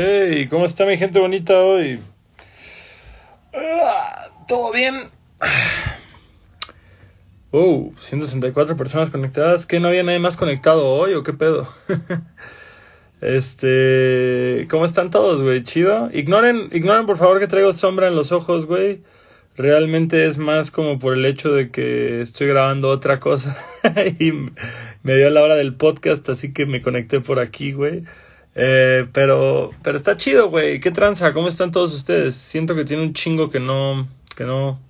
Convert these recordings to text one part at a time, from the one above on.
Hey, ¿cómo está mi gente bonita hoy? Ah, ¿Todo bien? Oh, 164 personas conectadas. ¿Qué no había nadie más conectado hoy o qué pedo? este, ¿cómo están todos, güey? Chido. Ignoren, ignoren por favor que traigo sombra en los ojos, güey. Realmente es más como por el hecho de que estoy grabando otra cosa y me dio la hora del podcast, así que me conecté por aquí, güey. Eh, pero, pero está chido, güey. ¿Qué tranza? ¿Cómo están todos ustedes? Siento que tiene un chingo que no, que no,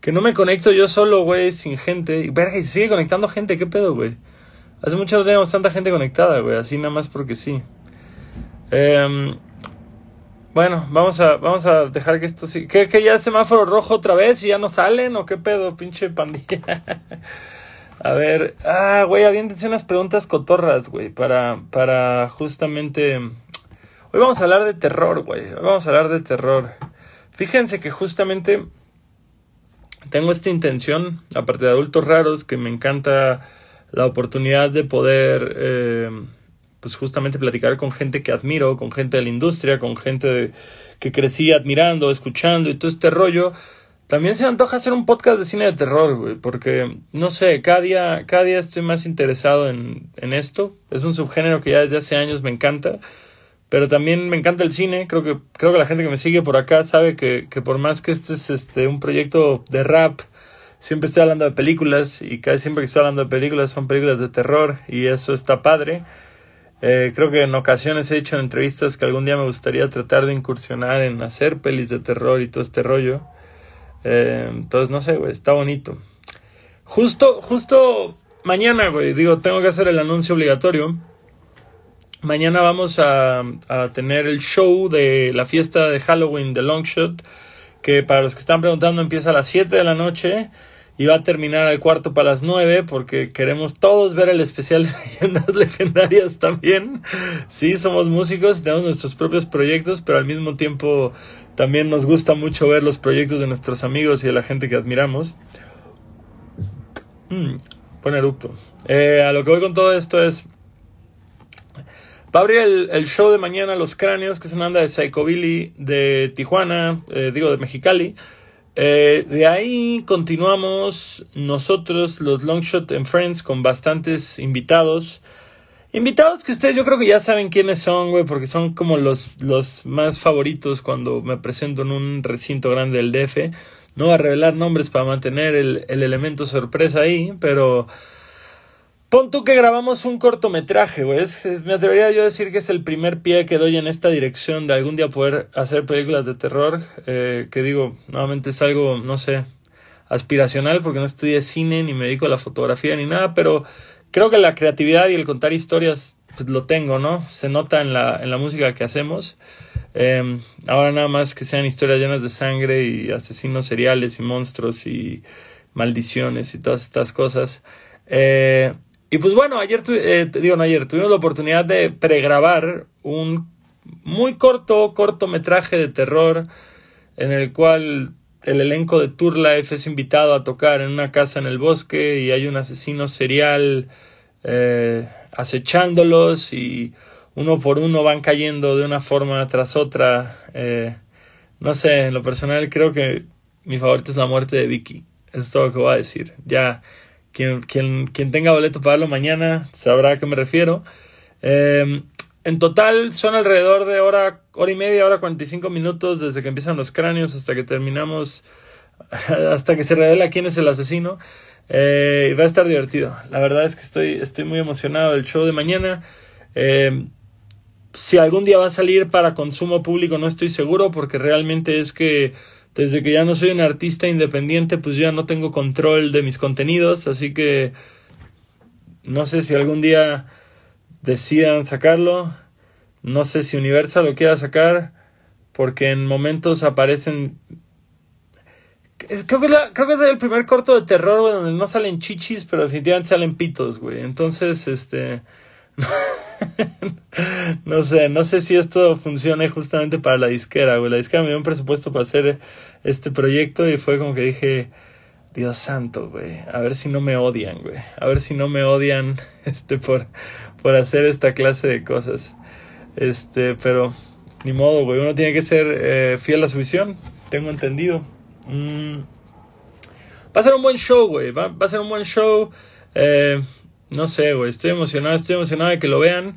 que no me conecto yo solo, güey, sin gente. Y verga, sigue conectando gente, ¿qué pedo, güey? Hace mucho no tenemos tanta gente conectada, güey, así nada más porque sí. Eh, bueno, vamos a, vamos a dejar que esto sí. ¿Qué, que ya semáforo rojo otra vez y ya no salen? ¿O qué pedo, pinche pandilla? A ver, ah, güey, aviéntense unas preguntas cotorras, güey, para, para justamente... Hoy vamos a hablar de terror, güey, hoy vamos a hablar de terror. Fíjense que justamente tengo esta intención, aparte de adultos raros, que me encanta la oportunidad de poder, eh, pues justamente platicar con gente que admiro, con gente de la industria, con gente que crecí admirando, escuchando y todo este rollo también se antoja hacer un podcast de cine de terror, güey, porque, no sé, cada día, cada día estoy más interesado en, en esto. Es un subgénero que ya desde hace años me encanta, pero también me encanta el cine. Creo que, creo que la gente que me sigue por acá sabe que, que por más que este es este, un proyecto de rap, siempre estoy hablando de películas y casi siempre que estoy hablando de películas son películas de terror y eso está padre. Eh, creo que en ocasiones he hecho entrevistas que algún día me gustaría tratar de incursionar en hacer pelis de terror y todo este rollo. Eh, entonces, no sé, güey, está bonito. Justo, justo mañana, güey, digo, tengo que hacer el anuncio obligatorio. Mañana vamos a, a, tener el show de la fiesta de Halloween de Longshot, que para los que están preguntando empieza a las 7 de la noche y va a terminar al cuarto para las 9 porque queremos todos ver el especial de leyendas legendarias también. Sí, somos músicos y tenemos nuestros propios proyectos, pero al mismo tiempo también nos gusta mucho ver los proyectos de nuestros amigos y de la gente que admiramos. Mm, eructo. Eh, a lo que voy con todo esto es. Va a abrir el, el, show de mañana Los Cráneos, que es una banda de Psychobilly de Tijuana, eh, digo de Mexicali. Eh, de ahí continuamos nosotros, los Longshot and Friends, con bastantes invitados. Invitados que ustedes yo creo que ya saben quiénes son, güey, porque son como los, los más favoritos cuando me presento en un recinto grande del DF. No voy a revelar nombres para mantener el, el elemento sorpresa ahí, pero pon tú que grabamos un cortometraje, güey. me atrevería yo a decir que es el primer pie que doy en esta dirección de algún día poder hacer películas de terror. Eh, que digo, nuevamente es algo, no sé, aspiracional porque no estudié cine ni me dedico a la fotografía ni nada, pero creo que la creatividad y el contar historias pues lo tengo, ¿no? Se nota en la, en la música que hacemos. Eh, ahora nada más que sean historias llenas de sangre y asesinos seriales y monstruos y maldiciones y todas estas cosas. Eh, y pues bueno, ayer, eh, digo, no ayer, tuvimos la oportunidad de pregrabar un muy corto cortometraje de terror en el cual el elenco de Tour Life es invitado a tocar en una casa en el bosque y hay un asesino serial eh, acechándolos y uno por uno van cayendo de una forma tras otra. Eh, no sé, en lo personal creo que mi favorito es la muerte de Vicky. Es todo lo que voy a decir. Ya, quien, quien, quien tenga boleto para verlo mañana sabrá a qué me refiero. Eh, en total son alrededor de hora, hora y media, hora 45 minutos desde que empiezan los cráneos hasta que terminamos, hasta que se revela quién es el asesino. Eh, y va a estar divertido. La verdad es que estoy, estoy muy emocionado del show de mañana. Eh, si algún día va a salir para consumo público no estoy seguro porque realmente es que desde que ya no soy un artista independiente pues ya no tengo control de mis contenidos. Así que no sé si algún día decidan sacarlo. No sé si Universal lo quiera sacar, porque en momentos aparecen... Creo que, creo que es el primer corto de terror, donde no salen chichis, pero definitivamente salen pitos, güey. Entonces, este... no sé, no sé si esto funcione justamente para la disquera, güey. La disquera me dio un presupuesto para hacer este proyecto y fue como que dije, Dios santo, güey, a ver si no me odian, güey. A ver si no me odian este por por hacer esta clase de cosas. Este, pero ni modo, güey. Uno tiene que ser eh, fiel a su visión. Tengo entendido. Mm. Va a ser un buen show, güey. Va, a ser un buen show. Eh, no sé, güey. Estoy emocionado. Estoy emocionado de que lo vean.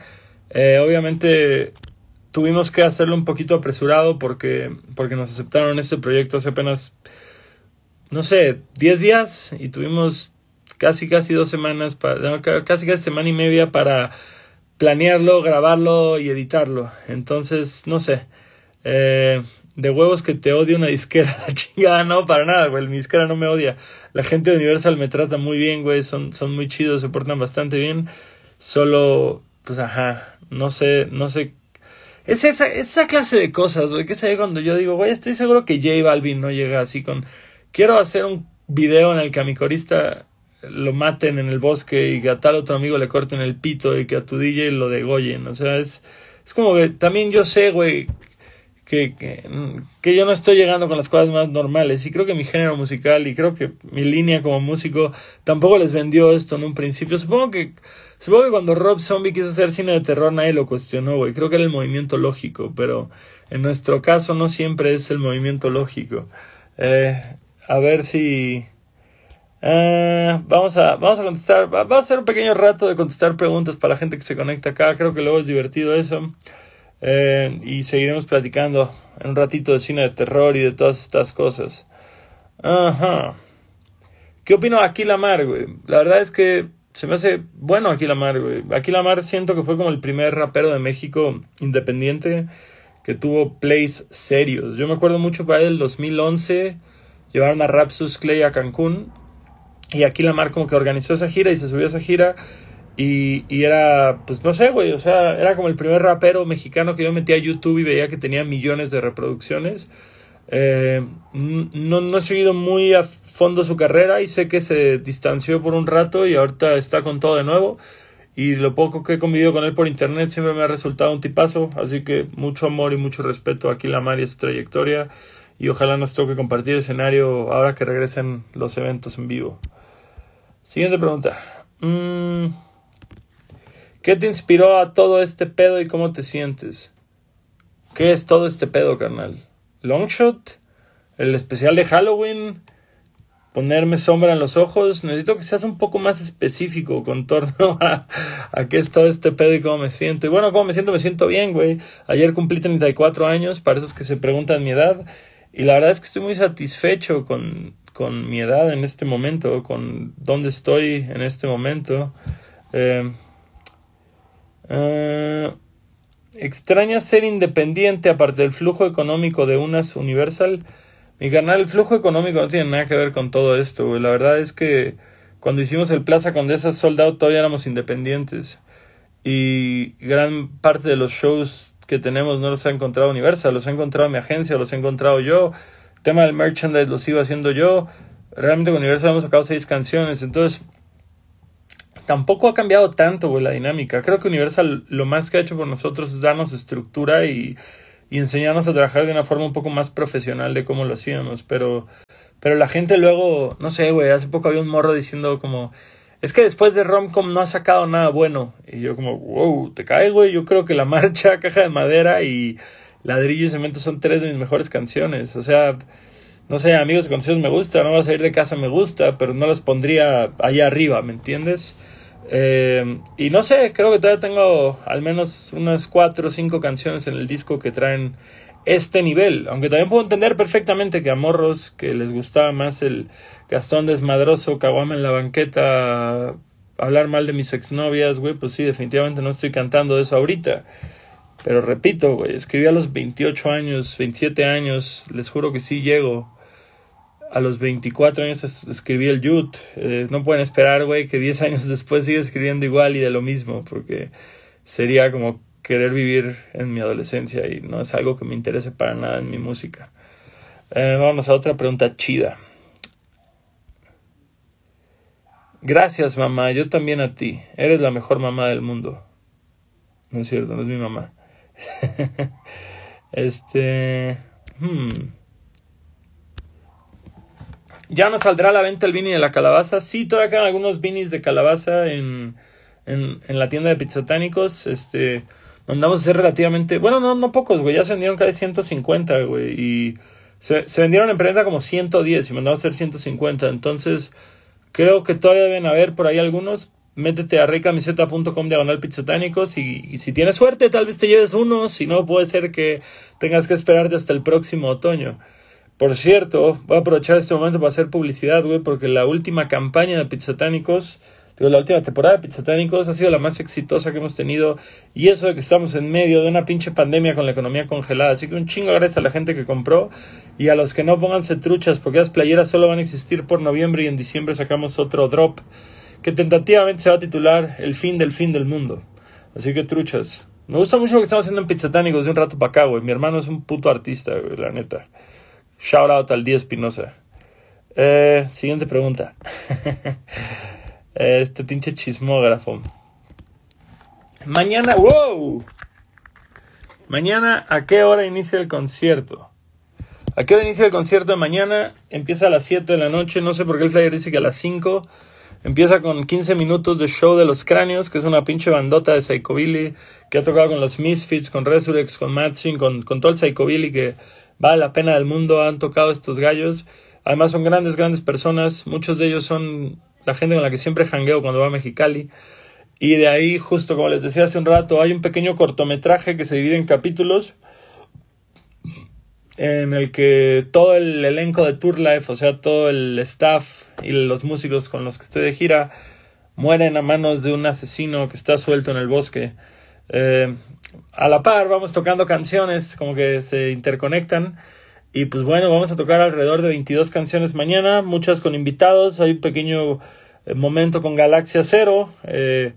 Eh, obviamente tuvimos que hacerlo un poquito apresurado porque, porque nos aceptaron este proyecto hace apenas, no sé, 10 días y tuvimos casi, casi dos semanas, para, casi, casi semana y media para planearlo, grabarlo y editarlo. Entonces, no sé. Eh, de huevos que te odia una disquera, la chingada, no, para nada, güey. Mi disquera no me odia. La gente de Universal me trata muy bien, güey. Son, son muy chidos, se portan bastante bien. Solo, pues ajá, no sé, no sé. Es esa, esa clase de cosas, güey, que sé cuando yo digo, güey, estoy seguro que J Balvin no llega así con. Quiero hacer un video en el que a mi corista lo maten en el bosque y que a tal otro amigo le corten el pito y que a tu DJ lo degollen. O sea, es, es como que también yo sé, güey, que, que, yo no estoy llegando con las cosas más normales. Y creo que mi género musical y creo que mi línea como músico tampoco les vendió esto en un principio. Supongo que, supongo que cuando Rob Zombie quiso hacer cine de terror nadie lo cuestionó, güey. Creo que era el movimiento lógico, pero en nuestro caso no siempre es el movimiento lógico. Eh, a ver si eh, vamos, a, vamos a contestar. Va, a ser un pequeño rato de contestar preguntas para la gente que se conecta acá. Creo que luego es divertido eso. Eh, y seguiremos platicando en un ratito de cine de terror y de todas estas cosas. Ajá. ¿Qué opino de Aquí Lamar, güey? La verdad es que se me hace bueno Aquí Lamar, güey. Aquí Lamar siento que fue como el primer rapero de México independiente que tuvo plays serios. Yo me acuerdo mucho para el 2011. Llevaron a Rapsus Clay a Cancún y aquí la mar como que organizó esa gira y se subió a esa gira. Y, y era, pues no sé, güey, o sea, era como el primer rapero mexicano que yo metía a YouTube y veía que tenía millones de reproducciones. Eh, no, no he seguido muy a fondo su carrera y sé que se distanció por un rato y ahorita está con todo de nuevo. Y lo poco que he convivido con él por internet siempre me ha resultado un tipazo. Así que mucho amor y mucho respeto a Mar y a su trayectoria. Y ojalá nos toque compartir escenario ahora que regresen los eventos en vivo. Siguiente pregunta. Mm, ¿Qué te inspiró a todo este pedo y cómo te sientes? ¿Qué es todo este pedo, carnal? ¿Longshot? ¿El especial de Halloween? ¿Ponerme sombra en los ojos? Necesito que seas un poco más específico con torno a, qué es todo este pedo y cómo me siento. Y bueno, cómo me siento, me siento bien, güey. Ayer cumplí 34 años, para esos que se preguntan mi edad. Y la verdad es que estoy muy satisfecho con, con mi edad en este momento, con dónde estoy en este momento. Eh, eh, extraña ser independiente aparte del flujo económico de unas Universal. Mi canal, el flujo económico no tiene nada que ver con todo esto. La verdad es que cuando hicimos el Plaza Condesa Sold todavía éramos independientes. Y gran parte de los shows que tenemos no los ha encontrado Universal, los ha encontrado mi agencia, los he encontrado yo tema del merchandise lo sigo haciendo yo. Realmente con Universal hemos sacado seis canciones, entonces tampoco ha cambiado tanto güey, la dinámica. Creo que Universal lo más que ha hecho por nosotros es darnos estructura y, y enseñarnos a trabajar de una forma un poco más profesional de cómo lo hacíamos, pero pero la gente luego, no sé, güey, hace poco había un morro diciendo como, es que después de Romcom no ha sacado nada bueno. Y yo como, wow, te cae, güey, yo creo que la marcha, caja de madera y Ladrillo y Cemento son tres de mis mejores canciones. O sea, no sé, Amigos Conocidos me gusta, No vas a ir de casa me gusta, pero no las pondría allá arriba, ¿me entiendes? Eh, y no sé, creo que todavía tengo al menos unas cuatro o cinco canciones en el disco que traen este nivel. Aunque también puedo entender perfectamente que a morros que les gustaba más el Gastón desmadroso, caguama en la banqueta, hablar mal de mis exnovias, güey, pues sí, definitivamente no estoy cantando eso ahorita. Pero repito, güey, escribí a los 28 años, 27 años, les juro que sí llego. A los 24 años escribí el Youth. Eh, no pueden esperar, güey, que 10 años después siga escribiendo igual y de lo mismo, porque sería como querer vivir en mi adolescencia y no es algo que me interese para nada en mi música. Eh, vamos a otra pregunta chida. Gracias, mamá. Yo también a ti. Eres la mejor mamá del mundo. No es cierto, no es mi mamá. este. Hmm. ¿Ya no saldrá a la venta el Vini de la calabaza? Sí, todavía quedan algunos Vinis de calabaza en, en, en la tienda de pizzatánicos. Este. mandamos a hacer relativamente, bueno, no, no pocos, güey, ya se vendieron casi 150, güey, y se, se vendieron en prenda como 110 y mandamos a hacer 150, entonces creo que todavía deben haber por ahí algunos, métete a reycamiseta.com diagonal pizzatánicos y, y si tienes suerte tal vez te lleves uno, si no puede ser que tengas que esperarte hasta el próximo otoño. Por cierto, voy a aprovechar este momento para hacer publicidad, güey, porque la última campaña de Pizzatánicos, digo, la última temporada de Pizzatánicos ha sido la más exitosa que hemos tenido. Y eso de que estamos en medio de una pinche pandemia con la economía congelada. Así que un chingo gracias a la gente que compró y a los que no pónganse truchas, porque las playeras solo van a existir por noviembre y en diciembre sacamos otro drop que tentativamente se va a titular El fin del fin del mundo. Así que truchas. Me gusta mucho lo que estamos haciendo en Pizzatánicos de un rato para acá, güey. Mi hermano es un puto artista, güey, la neta. Shout out al Día Espinosa. Eh, siguiente pregunta. este pinche chismógrafo. Mañana, wow. Mañana, ¿a qué hora inicia el concierto? ¿A qué hora inicia el concierto de mañana? Empieza a las 7 de la noche. No sé por qué el flyer dice que a las 5. Empieza con 15 minutos de show de los cráneos, que es una pinche bandota de Psychobilly que ha tocado con los Misfits, con Resurrex, con Matching, con, con todo el Psychobilly que vale la pena del mundo, han tocado estos gallos. Además son grandes, grandes personas. Muchos de ellos son la gente con la que siempre jangueo cuando va a Mexicali. Y de ahí, justo como les decía hace un rato, hay un pequeño cortometraje que se divide en capítulos en el que todo el elenco de Tour Life, o sea, todo el staff y los músicos con los que estoy de gira, mueren a manos de un asesino que está suelto en el bosque. Eh, a la par vamos tocando canciones como que se interconectan. Y pues bueno, vamos a tocar alrededor de 22 canciones mañana, muchas con invitados. Hay un pequeño eh, momento con Galaxia Cero. Eh,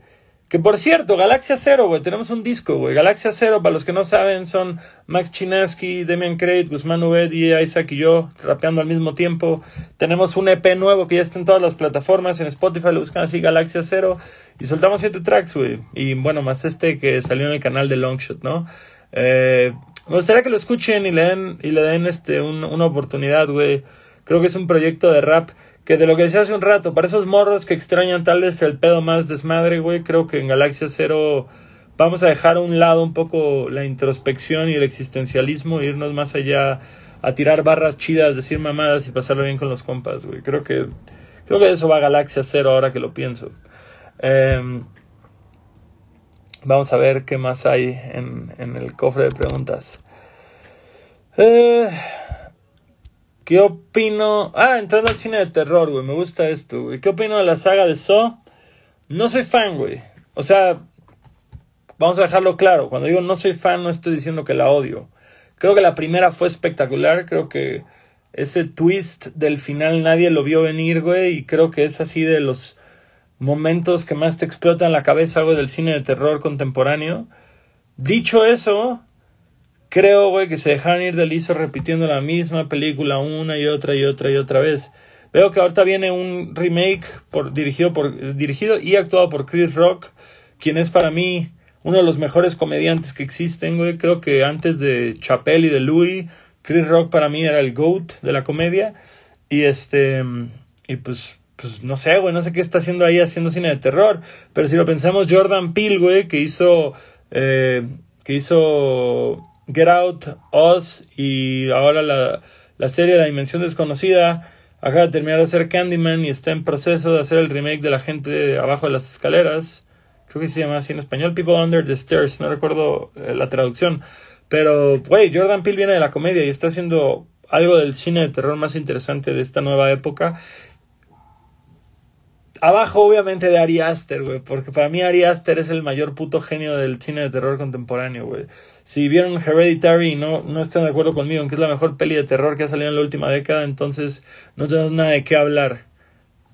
que por cierto, Galaxia Cero, güey, tenemos un disco, güey. Galaxia Cero, para los que no saben, son Max Chinaski, Demian Crate, Guzmán Ubedi, Isaac y yo, rapeando al mismo tiempo. Tenemos un EP nuevo que ya está en todas las plataformas, en Spotify lo buscan así, Galaxia Cero. Y soltamos siete tracks, güey. Y bueno, más este que salió en el canal de Longshot, ¿no? Eh, me gustaría que lo escuchen y le den, y le den este, una oportunidad, güey. Creo que es un proyecto de rap que de lo que decía hace un rato, para esos morros que extrañan tal vez el pedo más desmadre, güey, creo que en Galaxia Cero vamos a dejar a un lado un poco la introspección y el existencialismo irnos más allá a tirar barras chidas, decir mamadas y pasarlo bien con los compas, güey. Creo que, creo que eso va a Galaxia Cero ahora que lo pienso. Em, vamos a ver qué más hay en, en el cofre de preguntas. Eh, ¿Qué opino? Ah, entrando al cine de terror, güey. Me gusta esto, güey. ¿Qué opino de la saga de Saw? No soy fan, güey. O sea, vamos a dejarlo claro. Cuando digo no soy fan, no estoy diciendo que la odio. Creo que la primera fue espectacular. Creo que ese twist del final nadie lo vio venir, güey. Y creo que es así de los momentos que más te explotan la cabeza, güey, del cine de terror contemporáneo. Dicho eso, Creo, güey, que se dejaron ir de liso repitiendo la misma película una y otra y otra y otra vez. Veo que ahorita viene un remake por, dirigido, por, dirigido y actuado por Chris Rock, quien es para mí uno de los mejores comediantes que existen, güey. Creo que antes de Chappelle y de Louis, Chris Rock para mí era el GOAT de la comedia. Y este, y pues, pues no sé, güey, no sé qué está haciendo ahí haciendo cine de terror. Pero si lo pensamos, Jordan Peele, güey, que hizo, eh, que hizo Get Out, Oz y ahora la, la serie La Dimensión Desconocida. Acaba de terminar de hacer Candyman y está en proceso de hacer el remake de La gente de abajo de las escaleras. Creo que se llama así en español, People Under the Stairs. No recuerdo eh, la traducción. Pero, güey, Jordan Peele viene de la comedia y está haciendo algo del cine de terror más interesante de esta nueva época. Abajo, obviamente, de Ari Aster, güey. Porque para mí Ari Aster es el mayor puto genio del cine de terror contemporáneo, güey. Si vieron Hereditary y no, no están de acuerdo conmigo en que es la mejor peli de terror que ha salido en la última década, entonces no tenemos nada de qué hablar.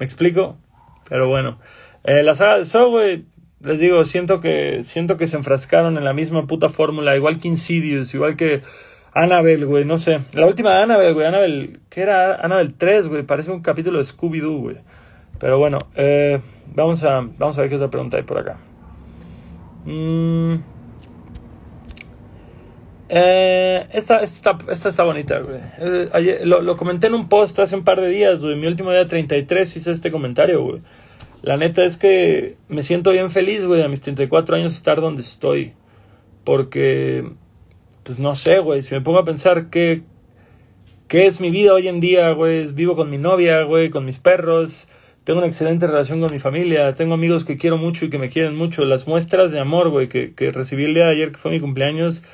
¿Me explico? Pero bueno. Eh, la saga de Saw, güey, les digo, siento que, siento que se enfrascaron en la misma puta fórmula, igual que Insidious, igual que Annabelle, güey, no sé. La última de Annabelle, güey, Annabelle, ¿qué era? Annabelle 3, güey, parece un capítulo de Scooby-Doo, güey. Pero bueno, eh, vamos, a, vamos a ver qué otra pregunta hay por acá. Mm. Eh, esta, esta, esta, está bonita, güey. Eh, lo, comenté en un post hace un par de días, güey. Mi último día 33 hice este comentario, güey. La neta es que me siento bien feliz, güey, a mis 34 años estar donde estoy. porque, pues no sé, güey, si me pongo a pensar qué, qué es mi vida hoy en día, güey, vivo con mi novia, güey, con mis perros, tengo una excelente relación con mi familia, tengo amigos que quiero mucho y que me quieren mucho, las muestras de amor, güey, que, que recibí el día de ayer, que fue mi cumpleaños,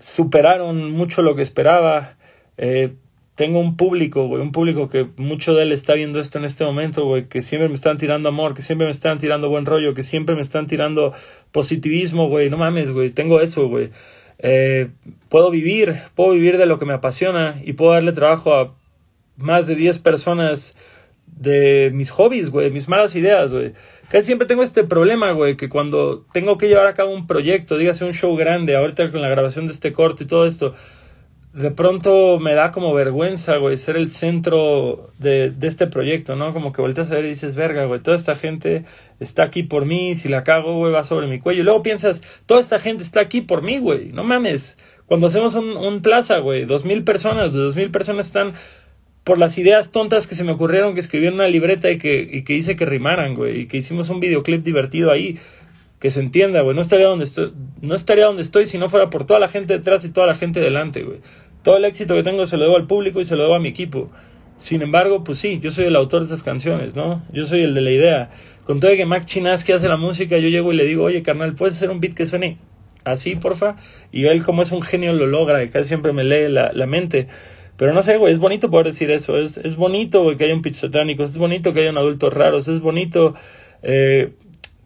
superaron mucho lo que esperaba. Eh, tengo un público, güey, un público que mucho de él está viendo esto en este momento, güey, que siempre me están tirando amor, que siempre me están tirando buen rollo, que siempre me están tirando positivismo, güey, no mames, güey, tengo eso, güey. Eh, puedo vivir, puedo vivir de lo que me apasiona y puedo darle trabajo a más de 10 personas de mis hobbies, güey, mis malas ideas, güey. Casi siempre tengo este problema, güey, que cuando tengo que llevar a cabo un proyecto, dígase un show grande, ahorita con la grabación de este corte y todo esto, de pronto me da como vergüenza, güey, ser el centro de, de este proyecto, ¿no? Como que volteas a ver y dices, verga, güey, toda esta gente está aquí por mí, si la cago, güey, va sobre mi cuello. Y luego piensas, toda esta gente está aquí por mí, güey, no mames. Cuando hacemos un, un plaza, güey, dos mil personas, dos mil personas están por las ideas tontas que se me ocurrieron que escribí en una libreta y que, y que hice que rimaran, güey, y que hicimos un videoclip divertido ahí que se entienda, güey. No estaría donde estoy, no estaría donde estoy si no fuera por toda la gente detrás y toda la gente delante, güey. Todo el éxito que tengo se lo debo al público y se lo debo a mi equipo. Sin embargo, pues sí, yo soy el autor de estas canciones, ¿no? Yo soy el de la idea. Con todo que Max Chinaski hace la música, yo llego y le digo, oye, carnal, ¿puedes hacer un beat que suene así, porfa? Y él, como es un genio, lo logra y casi siempre me lee la, la mente. Pero no sé, güey, es bonito poder decir eso. Es, es bonito, güey, que haya un pit es bonito que haya un adulto raros, es bonito eh,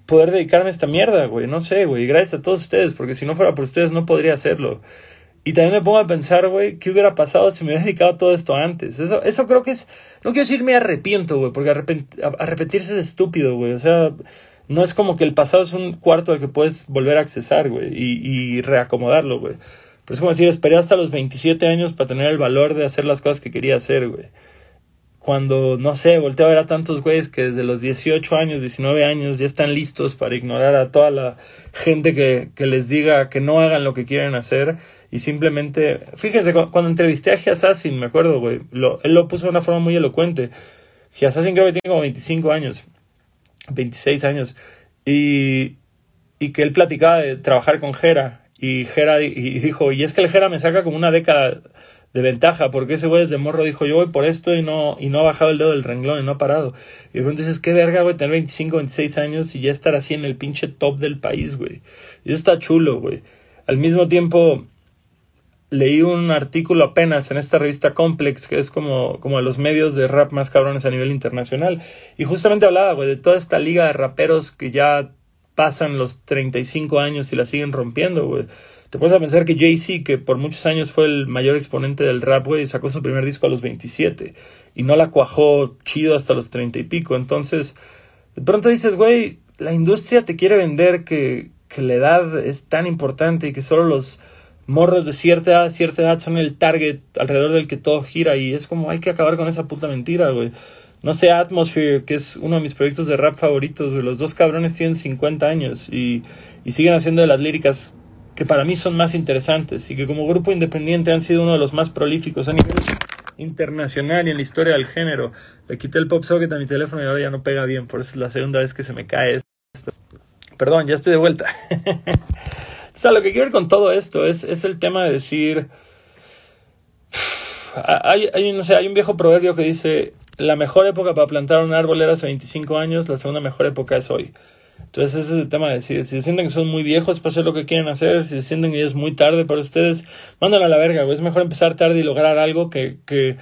poder dedicarme a esta mierda, güey. No sé, güey. Gracias a todos ustedes, porque si no fuera por ustedes no podría hacerlo. Y también me pongo a pensar, güey, ¿qué hubiera pasado si me hubiera dedicado a todo esto antes? Eso, eso creo que es. No quiero decir me arrepiento, güey, porque arrepentirse es estúpido, güey. O sea, no es como que el pasado es un cuarto al que puedes volver a accesar, güey, y, y reacomodarlo, güey. Pero es como decir, esperé hasta los 27 años para tener el valor de hacer las cosas que quería hacer, güey cuando, no sé, volteo a ver a tantos güeyes que desde los 18 años, 19 años ya están listos para ignorar a toda la gente que, que les diga que no hagan lo que quieren hacer y simplemente, fíjense, cuando entrevisté a Giassassin, me acuerdo, güey, él lo puso de una forma muy elocuente. Giassassin creo que tiene como 25 años, 26 años, y, y que él platicaba de trabajar con Jera, y Jera y dijo, y es que el Jera me saca como una década de ventaja, porque ese güey desde morro dijo, yo voy por esto y no, y no ha bajado el dedo del renglón y no ha parado. Y dices, qué verga, güey, tener 25, 26 años y ya estar así en el pinche top del país, güey. Y eso está chulo, güey. Al mismo tiempo, leí un artículo apenas en esta revista Complex, que es como, como de los medios de rap más cabrones a nivel internacional. Y justamente hablaba, güey, de toda esta liga de raperos que ya pasan los 35 años y la siguen rompiendo, güey. Te puedes pensar que Jay-Z, que por muchos años fue el mayor exponente del rap, güey, sacó su primer disco a los 27 y no la cuajó chido hasta los 30 y pico. Entonces, de pronto dices, güey, la industria te quiere vender que, que la edad es tan importante y que solo los morros de cierta edad, cierta edad son el target alrededor del que todo gira y es como hay que acabar con esa puta mentira, güey. No sé, Atmosphere, que es uno de mis proyectos de rap favoritos. Los dos cabrones tienen 50 años y, y siguen haciendo de las líricas que para mí son más interesantes y que como grupo independiente han sido uno de los más prolíficos a nivel internacional y en la historia del género. Le quité el pop socket a mi teléfono y ahora ya no pega bien, por eso es la segunda vez que se me cae esto. Perdón, ya estoy de vuelta. o sea, lo que quiero ver con todo esto es, es el tema de decir... Hay, hay, no sé, hay un viejo proverbio que dice, la mejor época para plantar un árbol era hace 25 años, la segunda mejor época es hoy. Entonces ese es el tema de decir, si se sienten que son muy viejos para hacer lo que quieren hacer, si se sienten que ya es muy tarde para ustedes, mándenlo a la verga, güey. Es mejor empezar tarde y lograr algo que, que,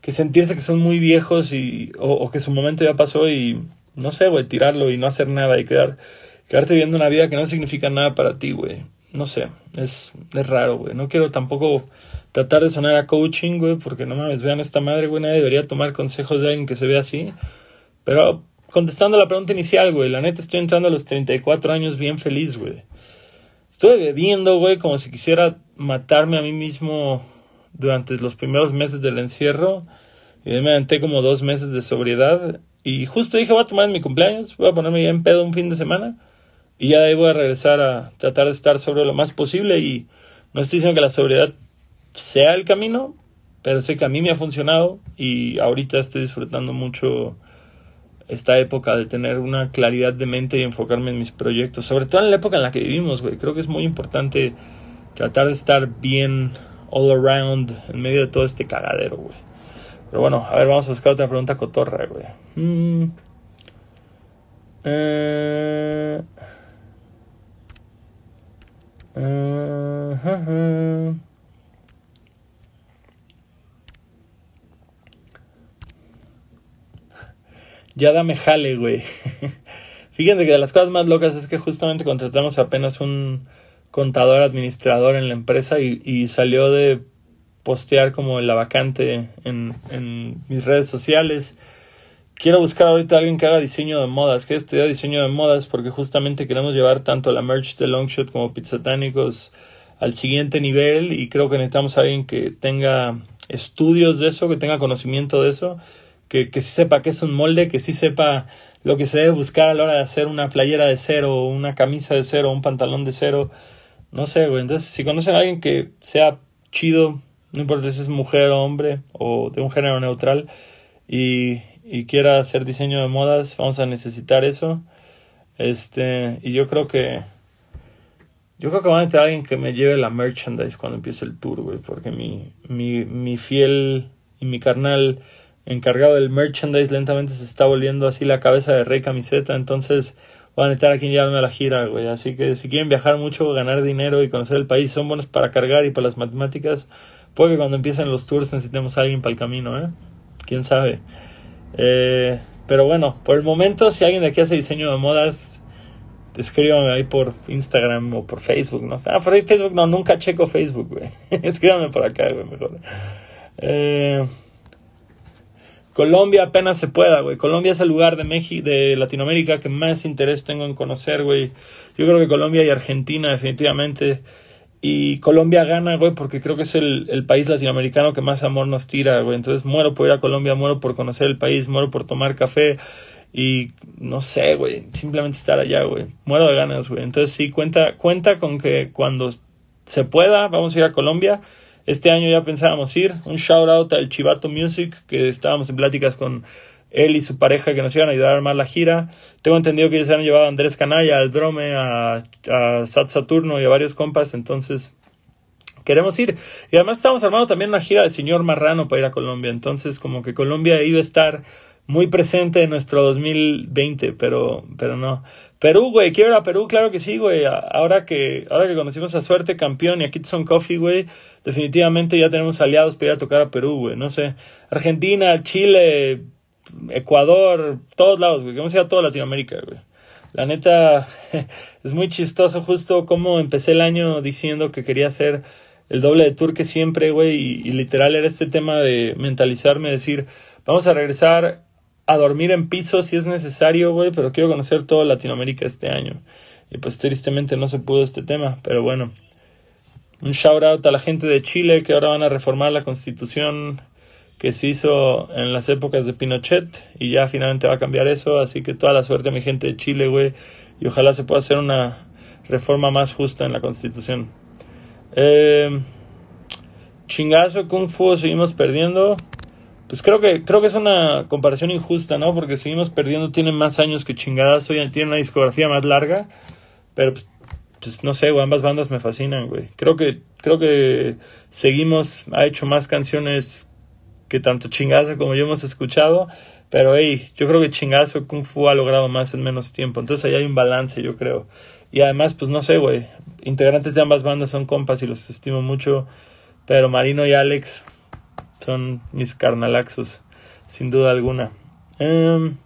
que sentirse que son muy viejos y, o, que su momento ya pasó y, no sé, güey, tirarlo y no hacer nada y quedar, quedarte viviendo una vida que no significa nada para ti, güey. No sé, es, es raro, güey. No quiero tampoco tratar de sonar a coaching, güey, porque no mames, vean esta madre, güey, nadie debería tomar consejos de alguien que se ve así. Pero contestando la pregunta inicial, güey, la neta estoy entrando a los 34 años bien feliz, güey. Estuve bebiendo, güey, como si quisiera matarme a mí mismo durante los primeros meses del encierro. Y me aventé como dos meses de sobriedad. Y justo dije, voy a tomar mi cumpleaños, voy a ponerme bien pedo un fin de semana. Y ya de ahí voy a regresar a tratar de estar sobre lo más posible. Y no estoy diciendo que la sobriedad sea el camino, pero sé que a mí me ha funcionado. Y ahorita estoy disfrutando mucho esta época de tener una claridad de mente y enfocarme en mis proyectos, sobre todo en la época en la que vivimos, güey. Creo que es muy importante tratar de estar bien all around en medio de todo este cagadero, güey. Pero bueno, a ver, vamos a buscar otra pregunta cotorra, güey. Mm. Eh... Ya dame jale, güey. Fíjense que de las cosas más locas es que justamente contratamos apenas un contador administrador en la empresa y, salió de postear como la vacante en, en, mis redes sociales. Quiero buscar ahorita a alguien que haga diseño de modas, que estudiar diseño de modas porque justamente queremos llevar tanto la merch de Longshot como Pizzatánicos al siguiente nivel y creo que necesitamos a alguien que tenga estudios de eso, que tenga conocimiento de eso que, que sí sepa que es un molde, que sí sepa lo que se debe buscar a la hora de hacer una playera de cero, una camisa de cero, un pantalón de cero. No sé, güey. Entonces, si conocen a alguien que sea chido, no importa si es mujer o hombre o de un género neutral y, y quiera hacer diseño de modas, vamos a necesitar eso. Este, y yo creo que yo creo que va a necesitar alguien que me lleve la merchandise cuando empiece el tour, güey, porque mi, mi, mi fiel y mi carnal encargado del merchandise lentamente se está volviendo así la cabeza de rey camiseta, entonces van a necesitar a quien llevarme a la gira, güey. Así que si quieren viajar mucho, ganar dinero y conocer el país, son buenos para cargar y para las matemáticas, puede que cuando empiecen los tours necesitemos a alguien para el camino, ¿eh? Quién sabe. Eh, pero bueno, por el momento, si alguien de aquí hace diseño de modas, escríbanme ahí por Instagram o por Facebook, no. Ah, por Facebook no, nunca checo Facebook, güey. escríbanme por acá, güey, mejor. Eh, Colombia apenas se pueda, güey. Colombia es el lugar de México, de Latinoamérica que más interés tengo en conocer, güey. Yo creo que Colombia y Argentina, definitivamente. Y Colombia gana, güey, porque creo que es el, el, país latinoamericano que más amor nos tira, güey. Entonces muero por ir a Colombia, muero por conocer el país, muero por tomar café. Y no sé, güey, simplemente estar allá, güey. Muero de ganas, güey. Entonces sí, cuenta, cuenta con que cuando se pueda, vamos a ir a Colombia este año ya pensábamos ir. Un shout out al Chivato Music, que estábamos en pláticas con él y su pareja que nos iban a ayudar a armar la gira. Tengo entendido que ellos han llevado a Andrés Canalla, al Drome, a, a Sat Saturno y a varios compas, entonces queremos ir. Y además estamos armando también una gira de Señor Marrano para ir a Colombia, entonces como que Colombia iba a estar muy presente en nuestro 2020, pero, pero no. Perú, güey, quiero ir a Perú, claro que sí, güey. Ahora que, ahora que conocimos a Suerte, Campeón y a Kitson Coffee, güey, definitivamente ya tenemos aliados para ir a tocar a Perú, güey. No sé, Argentina, Chile, Ecuador, todos lados, güey. Queremos ir a toda Latinoamérica, güey. La neta, es muy chistoso justo como empecé el año diciendo que quería hacer el doble de tour que siempre, güey, y, y literal era este tema de mentalizarme, decir, vamos a regresar a dormir en piso si es necesario, güey, pero quiero conocer toda Latinoamérica este año. Y pues tristemente no se pudo este tema, pero bueno. Un shout out a la gente de Chile que ahora van a reformar la constitución que se hizo en las épocas de Pinochet y ya finalmente va a cambiar eso, así que toda la suerte a mi gente de Chile, güey, y ojalá se pueda hacer una reforma más justa en la constitución. Eh, chingazo Kung Fu, seguimos perdiendo. Pues creo que, creo que es una comparación injusta, ¿no? Porque seguimos perdiendo, tienen más años que chingadas, hoy tienen una discografía más larga, pero pues, pues no sé, güey, ambas bandas me fascinan, güey. Creo que, creo que seguimos, ha hecho más canciones tanto Chingazo como yo hemos escuchado, pero hey, yo creo que Chingazo Kung Fu ha logrado más en menos tiempo, entonces ahí hay un balance, yo creo. Y además, pues no sé, güey, integrantes de ambas bandas son compas y los estimo mucho, pero Marino y Alex, son mis carnalaxos, sin duda alguna. Em,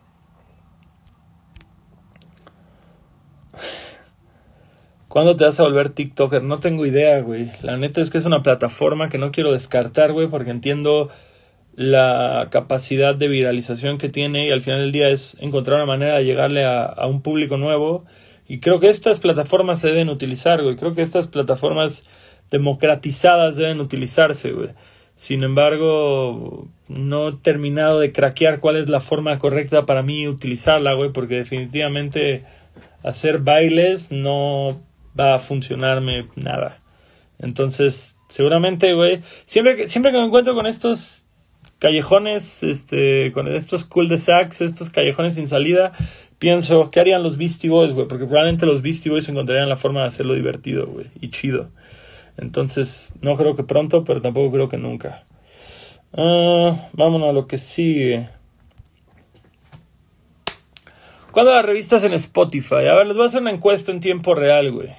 ¿Cuándo te vas a volver TikToker? No tengo idea, güey. La neta es que es una plataforma que no quiero descartar, güey, porque entiendo la capacidad de viralización que tiene y al final del día es encontrar una manera de llegarle a, un público nuevo. Y creo que estas plataformas se deben utilizar, güey. Creo que estas plataformas democratizadas deben utilizarse, güey. Sin embargo, no he terminado de craquear cuál es la forma correcta para mí utilizarla, güey, porque definitivamente hacer bailes no va a funcionarme nada. Entonces, seguramente, güey, siempre que, siempre que me encuentro con estos callejones, este, con estos cool de sax, estos callejones sin salida, pienso, ¿qué harían los Beastie Boys, güey? Porque probablemente los Beastie Boys encontrarían la forma de hacerlo divertido, güey, y chido. Entonces, no creo que pronto, pero tampoco creo que nunca. Ah, vámonos a lo que sigue. ¿Cuándo las revistas en Spotify? A ver, les voy a hacer una encuesta en tiempo real, güey.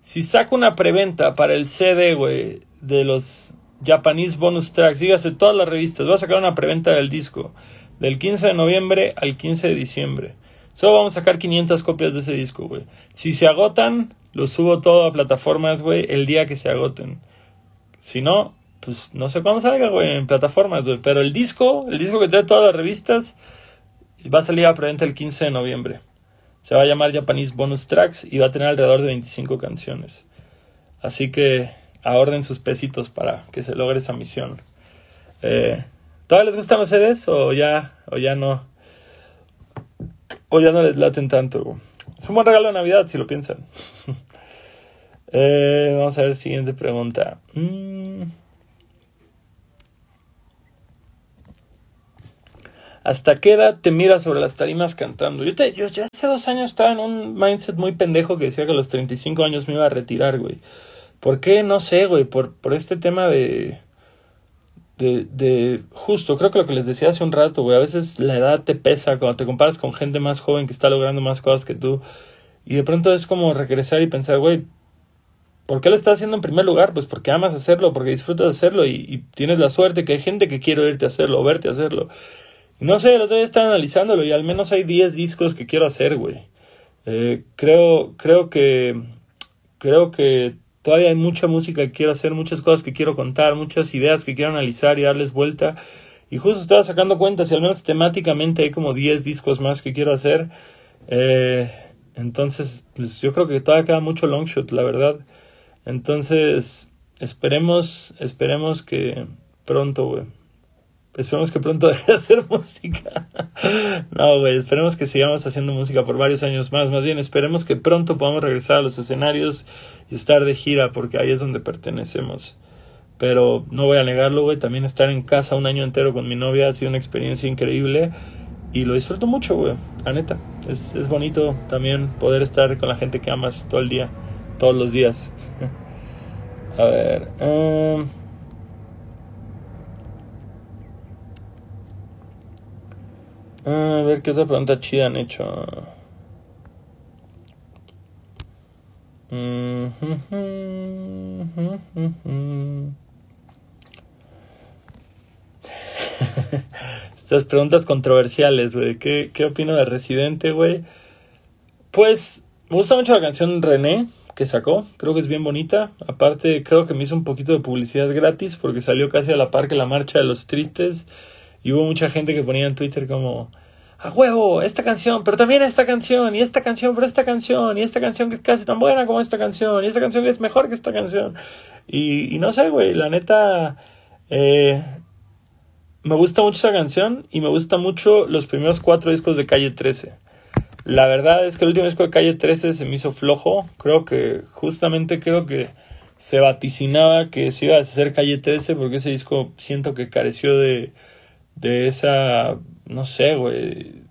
Si saco una preventa para el CD, güey, de los Japanese Bonus Tracks, dígase todas las revistas, voy a sacar una preventa del disco del 15 de noviembre al 15 de diciembre. Solo vamos a sacar 500 copias de ese disco, güey. Si se agotan, lo subo todo a plataformas, güey, el día que se agoten. Si no, pues no sé cuándo salga, güey, en plataformas, güey. Pero el disco, el disco que trae todas las revistas, va a salir a preventa el 15 de noviembre. Se va a llamar Japanese Bonus Tracks y va a tener alrededor de 25 canciones. Así que ahorren sus pesitos para que se logre esa misión. Eh, ¿Todavía les gustan los CDs o ya, o ya no? O ya no les laten tanto. Es un buen regalo de Navidad si lo piensan. Eh, vamos a ver, siguiente pregunta. Mm. ¿Hasta qué edad te miras sobre las tarimas cantando? Yo, te, yo ya hace dos años estaba en un mindset muy pendejo que decía que a los 35 años me iba a retirar, güey. ¿Por qué? No sé, güey. Por, por este tema de, de, de... Justo, creo que lo que les decía hace un rato, güey. A veces la edad te pesa cuando te comparas con gente más joven que está logrando más cosas que tú. Y de pronto es como regresar y pensar, güey, ¿por qué lo estás haciendo en primer lugar? Pues porque amas hacerlo, porque disfrutas hacerlo y, tienes la suerte que hay gente que quiere oírte hacerlo o verte hacerlo. Y no sé, el otro día estaba analizándolo y al menos hay 10 discos que quiero hacer, güey. Eh, creo, creo que, creo que Todavía hay mucha música que quiero hacer, muchas cosas que quiero contar, muchas ideas que quiero analizar y darles vuelta. Y justo estaba sacando cuentas y al menos temáticamente hay como 10 discos más que quiero hacer. Eh, entonces, pues yo creo que todavía queda mucho long shot, la verdad. Entonces, esperemos, esperemos que pronto, güey. Esperemos que pronto deje de hacer música. no, güey, esperemos que sigamos haciendo música por varios años más. Más bien, esperemos que pronto podamos regresar a los escenarios y estar de gira, porque ahí es donde pertenecemos. Pero no voy a negarlo, güey. También estar en casa un año entero con mi novia ha sido una experiencia increíble. Y lo disfruto mucho, güey. La neta. Es, es bonito también poder estar con la gente que amas todo el día. Todos los días. a ver. Um, A ver qué otra pregunta chida han hecho. Estas preguntas controversiales, güey. ¿Qué, ¿Qué opino de Residente, güey? Pues me gusta mucho la canción René que sacó. Creo que es bien bonita. Aparte, creo que me hizo un poquito de publicidad gratis porque salió casi a la par que la marcha de los tristes. Y hubo mucha gente que ponía en Twitter como, a huevo, esta canción, pero también esta canción, y esta canción, pero esta canción, y esta canción que es casi tan buena como esta canción, y esta canción que es mejor que esta canción. Y, y no sé, güey, la neta, eh, me gusta mucho esa canción y me gusta mucho los primeros cuatro discos de Calle 13. La verdad es que el último disco de Calle 13 se me hizo flojo. Creo que, justamente creo que se vaticinaba que se iba a hacer Calle 13 porque ese disco siento que careció de de esa, no sé, güey,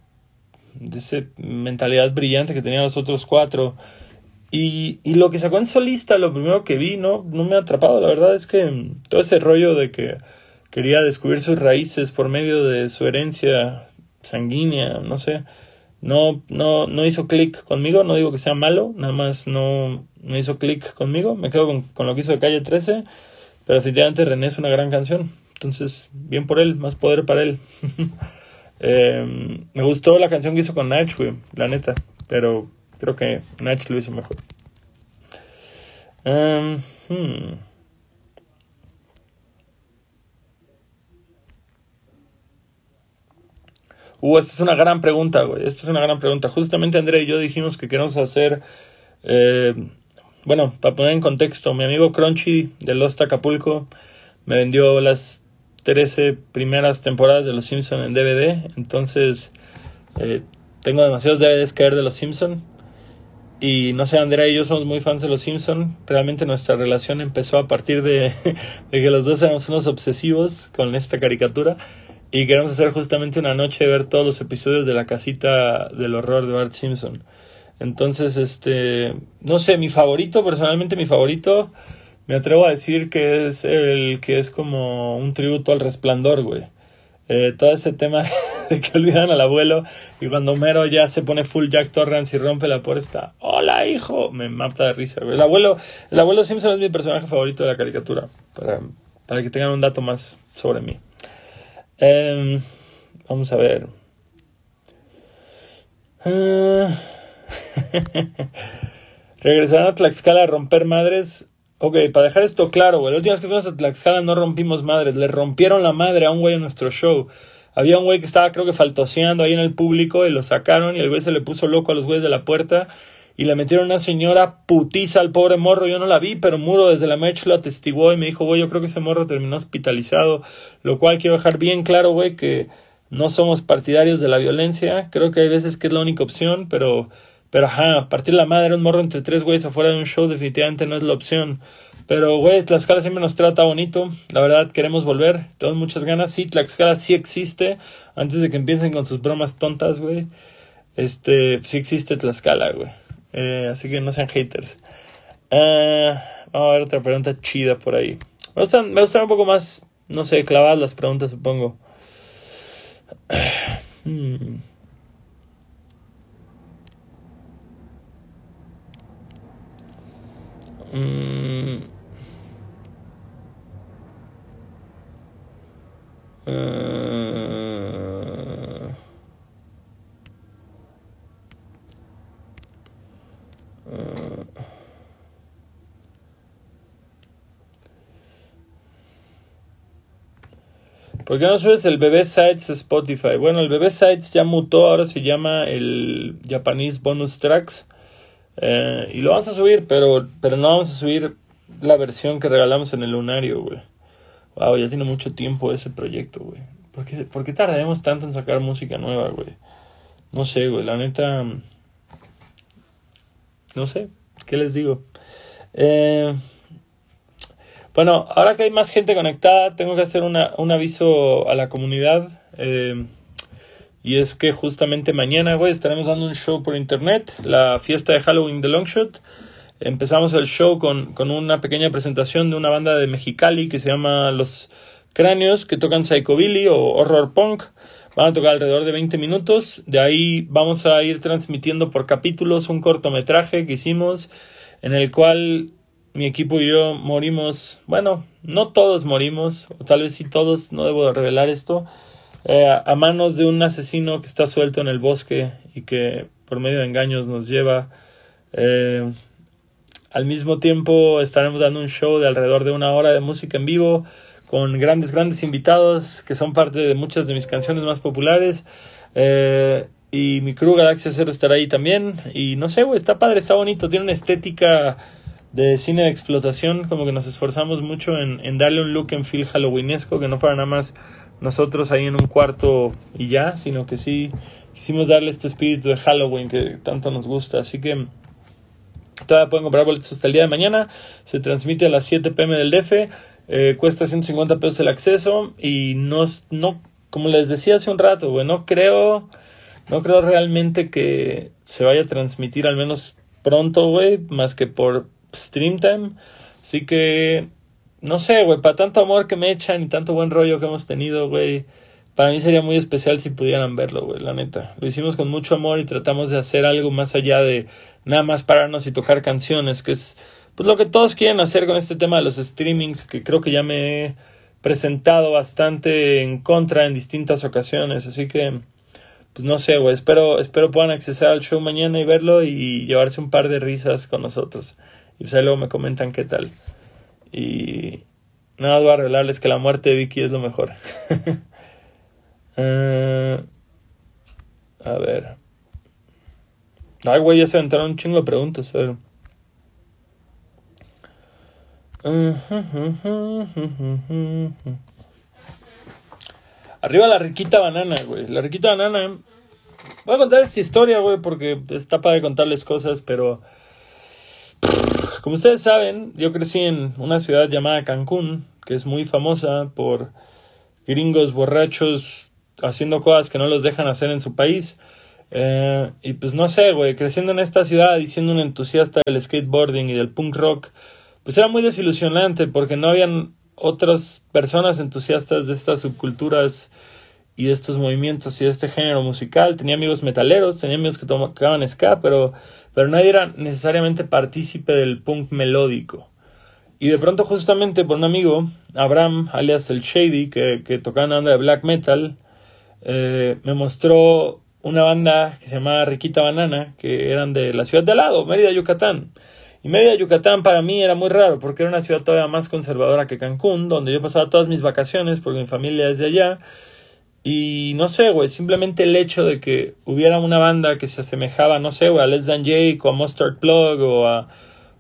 de esa mentalidad brillante que tenían los otros cuatro. Y, y lo que sacó en solista, lo primero que vi, no, no me ha atrapado. La verdad es que todo ese rollo de que quería descubrir sus raíces por medio de su herencia sanguínea, no sé, no, no, no hizo clic conmigo. No digo que sea malo, nada más no, no hizo clic conmigo. Me quedo con, con, lo que hizo de Calle 13, pero definitivamente René es una gran canción. Entonces, bien por él, más poder para él. eh, me gustó la canción que hizo con Nach, güey, la neta. Pero creo que Nach lo hizo mejor. Um, hmm. Uh, esta es una gran pregunta, güey. Esta es una gran pregunta. Justamente André y yo dijimos que queremos hacer. Eh, bueno, para poner en contexto, mi amigo Crunchy de Lost Acapulco me vendió las 13 primeras temporadas de Los Simpsons en DVD. Entonces, eh, tengo demasiados DVDs ver de Los Simpsons. Y no sé, Andrea y yo somos muy fans de Los Simpson. Realmente nuestra relación empezó a partir de, que los dos éramos unos obsesivos con esta caricatura. Y queremos hacer justamente una noche ver todos los episodios de la casita del horror de Bart Simpson. Entonces, este, no sé, mi favorito, personalmente mi favorito, me atrevo a decir que es el que es como un tributo al resplandor, güey. Eh, todo ese tema de que olvidan al abuelo y cuando Mero ya se pone full Jack Torrance y rompe la puerta, hola hijo, me mata de risa. Güey. El abuelo, el abuelo Simpson es mi personaje favorito de la caricatura, para, para que tengan un dato más sobre mí. Em, vamos a ver. Uh, a Tlaxcala a romper madres. Ok, para dejar esto claro, güey. La última vez que fuimos a Tlaxcala no rompimos madres. Le rompieron la madre a un güey en nuestro show. Había un güey que estaba, creo que faltoseando ahí en el público y lo sacaron y el güey se le puso loco a los güeyes de la puerta y le metieron una señora putiza al pobre morro. Yo no la vi, pero Muro desde la merch lo atestiguó y me dijo, güey, yo creo que ese morro terminó hospitalizado. Lo cual quiero dejar bien claro, güey, que no somos partidarios de la violencia. Creo que hay veces que es la única opción, pero pero ajá, partir la madre un morro entre tres güeyes afuera de un show definitivamente no es la opción. Pero, güey, Tlaxcala siempre nos trata bonito. La verdad, queremos volver. Tenemos muchas ganas. Sí, Tlaxcala sí existe. Antes de que empiecen con sus bromas tontas, güey. Este, sí existe Tlaxcala, güey. Eh, así que no sean haters. Uh, vamos a ver otra pregunta chida por ahí. Me gustan, me un poco más, no sé, clavadas las preguntas, supongo. hmm. Mm. ¿Por no subes el bebé Sites Spotify? Bueno, el bebé Sites ya mutó, ahora se llama el Japanese Bonus Tracks. Eh, y lo vamos a subir, pero, pero no vamos a subir la versión que regalamos en el lunario, güey. Wow, ya tiene mucho tiempo ese proyecto, güey. ¿Por qué, ¿Por tardaremos tanto en sacar música nueva, güey? No sé, güey, la neta... No sé, ¿qué les digo? Eh, bueno, ahora que hay más gente conectada, tengo que hacer una, un aviso a la comunidad. Eh, y es que justamente mañana, güey, estaremos dando un show por internet, la fiesta de Halloween de Longshot. Empezamos el show con, con una pequeña presentación de una banda de Mexicali que se llama Los Cráneos, que tocan Psychobilly o Horror Punk. Van a tocar alrededor de 20 minutos. De ahí vamos a ir transmitiendo por capítulos un cortometraje que hicimos en el cual mi equipo y yo morimos. Bueno, no todos morimos, o tal vez sí todos, no debo revelar esto eh, a manos de un asesino que está suelto en el bosque y que por medio de engaños nos lleva. Eh, al mismo tiempo estaremos dando un show de alrededor de una hora de música en vivo con grandes, grandes invitados que son parte de muchas de mis canciones más populares. Eh, y mi crew Galaxia Zero estará ahí también. Y no sé, güey, está padre, está bonito, tiene una estética de cine de explotación, como que nos esforzamos mucho en, darle un look en feel halloweenesco, que no fuera nada más nosotros ahí en un cuarto y ya, sino que sí quisimos darle este espíritu de Halloween que tanto nos gusta. Así que todavía pueden comprar boletos hasta el día de mañana. Se transmite a las 7 pm del DF. Eh, cuesta 150 pesos el acceso. Y no, no, como les decía hace un rato, güey, no creo, no creo realmente que se vaya a transmitir al menos pronto, güey, más que por stream time. Así que no sé, güey, para tanto amor que me echan y tanto buen rollo que hemos tenido, güey, para mí sería muy especial si pudieran verlo, güey, la neta. Lo hicimos con mucho amor y tratamos de hacer algo más allá de nada más pararnos y tocar canciones, que es pues lo que todos quieren hacer con este tema de los streamings, que creo que ya me he presentado bastante en contra en distintas ocasiones, así que pues no sé, güey, espero espero puedan acceder al show mañana y verlo y llevarse un par de risas con nosotros. Y pues luego me comentan qué tal. Y nada más voy a revelarles que la muerte de Vicky es lo mejor. uh, a ver. Ay, güey, ya se aventaron un chingo de preguntas. A ver. Arriba la riquita banana, güey. La riquita banana. Voy a contar esta historia, güey, porque está para contarles cosas, pero... Como ustedes saben, yo crecí en una ciudad llamada Cancún, que es muy famosa por gringos borrachos haciendo cosas que no los dejan hacer en su país. Eh, y pues no sé, güey, creciendo en esta ciudad y siendo un entusiasta del skateboarding y del punk rock, pues era muy desilusionante porque no habían otras personas entusiastas de estas subculturas y de estos movimientos y de este género musical. Tenía amigos metaleros, tenía amigos que tocaban ska, pero, pero nadie era necesariamente partícipe del punk melódico. Y de pronto justamente por un amigo, Abraham, alias el Shady, que, que tocaba una banda de black metal, eh, me mostró una banda que se llamaba Riquita Banana, que eran de la ciudad de al lado, Mérida, Yucatán. Y Mérida, Yucatán para mí era muy raro, porque era una ciudad todavía más conservadora que Cancún, donde yo pasaba todas mis vacaciones, porque mi familia es de allá. Y no sé, güey, simplemente el hecho de que hubiera una banda que se asemejaba, no sé, güey, a Les Dan Jake o a Mustard Plug o a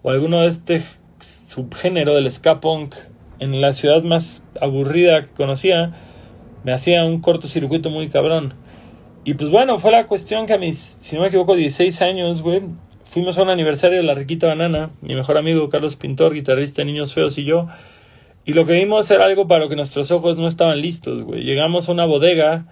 o alguno de este subgénero del ska punk en la ciudad más aburrida que conocía, me hacía un cortocircuito muy cabrón. Y pues bueno, fue la cuestión que a mis, si no me equivoco, 16 años, güey, fuimos a un aniversario de La Riquita Banana, mi mejor amigo Carlos Pintor, guitarrista de Niños Feos y yo, y lo que vimos era algo para lo que nuestros ojos no estaban listos, güey. Llegamos a una bodega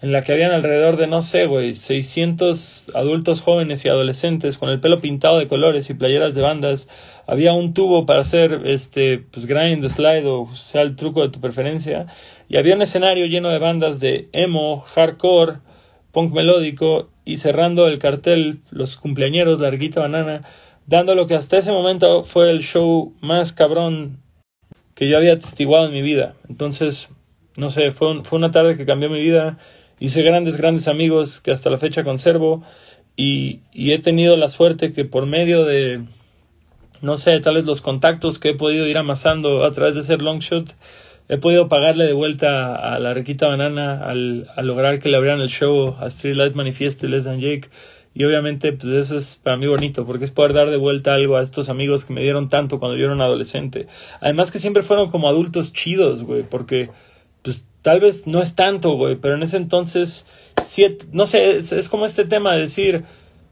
en la que habían alrededor de, no sé, güey, 600 adultos jóvenes y adolescentes con el pelo pintado de colores y playeras de bandas. Había un tubo para hacer, este, pues, grind, slide o sea el truco de tu preferencia. Y había un escenario lleno de bandas de emo, hardcore, punk melódico y cerrando el cartel, los cumpleañeros, Larguita Banana, dando lo que hasta ese momento fue el show más cabrón que yo había atestiguado en mi vida. Entonces, no sé, fue, fue una tarde que cambió mi vida hice grandes, grandes amigos que hasta la fecha conservo y, y, he tenido la suerte que por medio de, no sé, tal vez los contactos que he podido ir amasando a través de ser longshot, he podido pagarle de vuelta a la Riquita Banana al, al lograr que le abrieran el show a Streetlight Manifiesto y Les Dan Jake. Y obviamente, pues eso es para mí bonito, porque es poder dar de vuelta algo a estos amigos que me dieron tanto cuando yo era un adolescente. Además que siempre fueron como adultos chidos, güey, porque pues tal vez no es tanto, güey, pero en ese entonces, siete, no sé, es, como este tema de decir,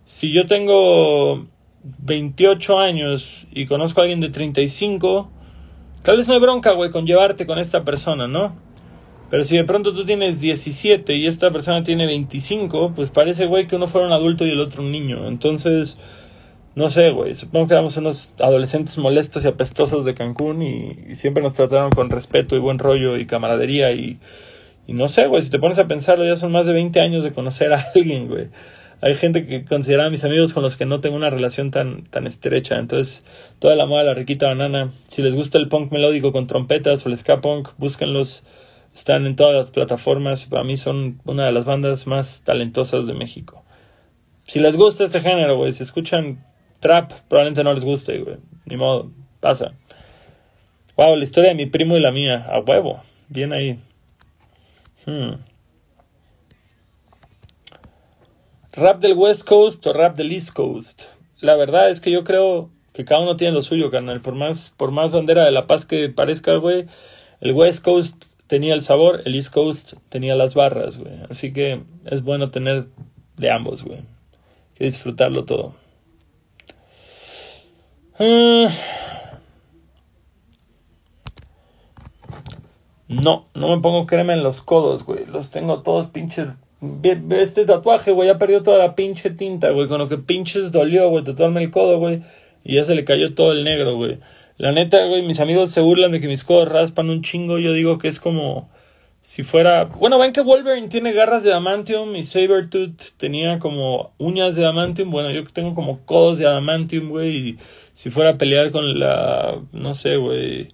si yo tengo 28 años y conozco a alguien de 35, tal vez no hay bronca, güey, con llevarte con esta persona, ¿no? Pero si de pronto tú tienes 17 y esta persona tiene 25, pues parece, güey, que uno fuera un adulto y el otro un niño. Entonces, no sé, güey, supongo que éramos unos adolescentes molestos y apestosos de Cancún y, siempre nos trataron con respeto y buen rollo y camaradería y, no sé, güey, si te pones a pensarlo, ya son más de 20 años de conocer a alguien, güey. Hay gente que considera a mis amigos con los que no tengo una relación tan, tan estrecha. Entonces, toda la moda de la riquita banana. Si les gusta el punk melódico con trompetas o el ska punk, búsquenlos. Están en todas las plataformas y para mí son una de las bandas más talentosas de México. Si les gusta este género, güey, si escuchan trap probablemente no les guste, güey. Ni modo, pasa. Wow, la historia de mi primo y la mía, a huevo. Bien ahí. Hmm. ¿Rap del West Coast o rap del East Coast? La verdad es que yo creo que cada uno tiene lo suyo, carnal. Por más, por más bandera de la paz que parezca, güey, el West Coast tenía el sabor, el East Coast tenía las barras, güey. Así que es bueno tener de ambos, güey. que disfrutarlo todo. Eh, no, no me pongo crema en los codos, güey. Los tengo todos pinches. Este tatuaje, güey, ya perdió toda la pinche tinta, güey. Con lo que pinches dolió, güey, tatuarme el codo, güey. Y ya se le cayó todo el negro, güey. La neta, güey, mis amigos se burlan de que mis codos raspan un chingo. Yo digo que es como si fuera. Bueno, ven que Wolverine tiene garras de adamantium y Sabertooth tenía como uñas de adamantium. Bueno, yo tengo como codos de adamantium, güey. Y si fuera a pelear con la. No sé, güey.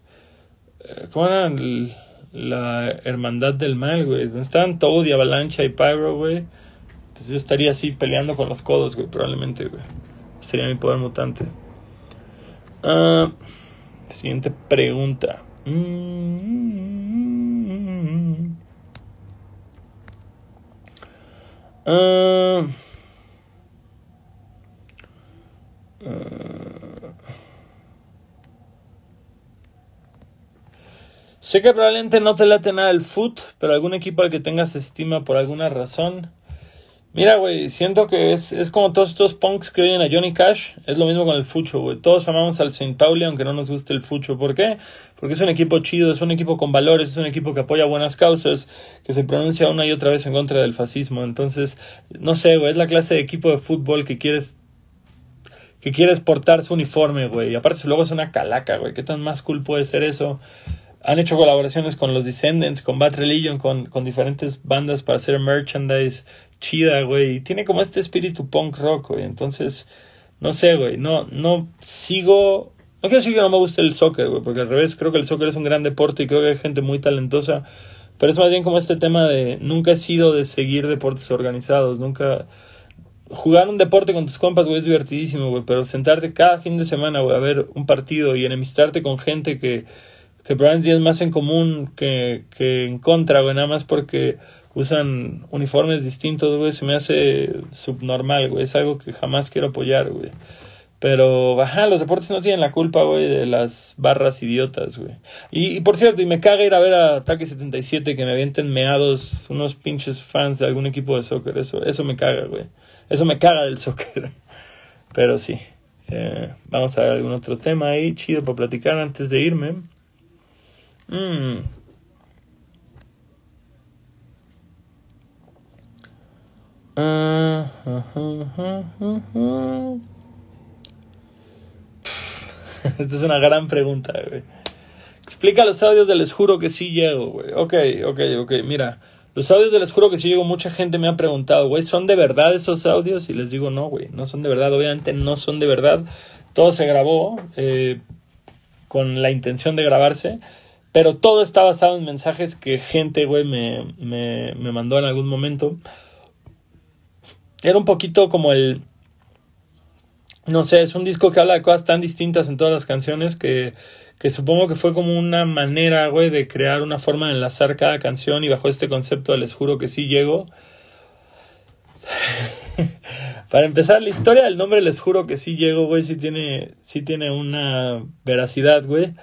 Eh, ¿Cómo era? La Hermandad del Mal, güey. Donde estaban Toad y Avalancha y Pyro, güey. Pues yo estaría así peleando con los codos, güey, probablemente, güey. Sería mi poder mutante. Uh, siguiente pregunta. Uh, sé que probablemente no te late nada el foot, pero algún equipo al que tengas estima por alguna razón. Mira, güey, siento que es, es como todos estos punks que oyen a Johnny Cash. Es lo mismo con el Fucho, güey. Todos amamos al St. Pauli, aunque no nos guste el Fucho. ¿Por qué? Porque es un equipo chido, es un equipo con valores, es un equipo que apoya buenas causas, que se pronuncia una y otra vez en contra del fascismo. Entonces, no sé, güey, es la clase de equipo de fútbol que quieres que quieres portar su uniforme, güey. Y aparte, luego es una calaca, güey. ¿Qué tan más cool puede ser eso? Han hecho colaboraciones con los Descendants, con Bad Religion, con, con diferentes bandas para hacer merchandise chida, güey. Y tiene como este espíritu punk rock, güey. Entonces, no sé, güey. No, no sigo. No quiero decir que no me guste el soccer, güey, porque al revés, creo que el soccer es un gran deporte y creo que hay gente muy talentosa. Pero es más bien como este tema de nunca he sido de seguir deportes organizados, nunca. Jugar un deporte con tus compas, güey, es divertidísimo, güey, pero sentarte cada fin de semana, güey, a ver un partido y enemistarte con gente que, que probablemente tienes más en común que, que en contra, güey, nada más porque usan uniformes distintos, güey, se me hace subnormal, güey. Es algo que jamás quiero apoyar, güey. Pero, ajá, los deportes no tienen la culpa, güey, de las barras idiotas, güey. Y, por cierto, y me caga ir a ver a Ataque 77 que me avienten meados unos pinches fans de algún equipo de soccer. Eso, eso me caga, güey. Eso me caga del soccer. Pero sí. Eh, vamos a ver algún otro tema ahí, chido para platicar antes de irme. Mmm. Esta es una gran pregunta, güey. Explica los audios de Les Juro que sí llego, güey. Ok, ok, ok. Mira, los audios de Les Juro que sí llego, mucha gente me ha preguntado, güey, ¿son de verdad esos audios? Y les digo, no, güey, no son de verdad. Obviamente no son de verdad. Todo se grabó eh, con la intención de grabarse. Pero todo está basado en mensajes que gente, güey, me, me, me mandó en algún momento. Era un poquito como el... No sé, es un disco que habla de cosas tan distintas en todas las canciones que, que supongo que fue como una manera, güey, de crear una forma de enlazar cada canción y bajo este concepto les juro que sí llego. Para empezar, la historia del nombre les juro que sí llego, güey, sí tiene, sí tiene una veracidad, güey.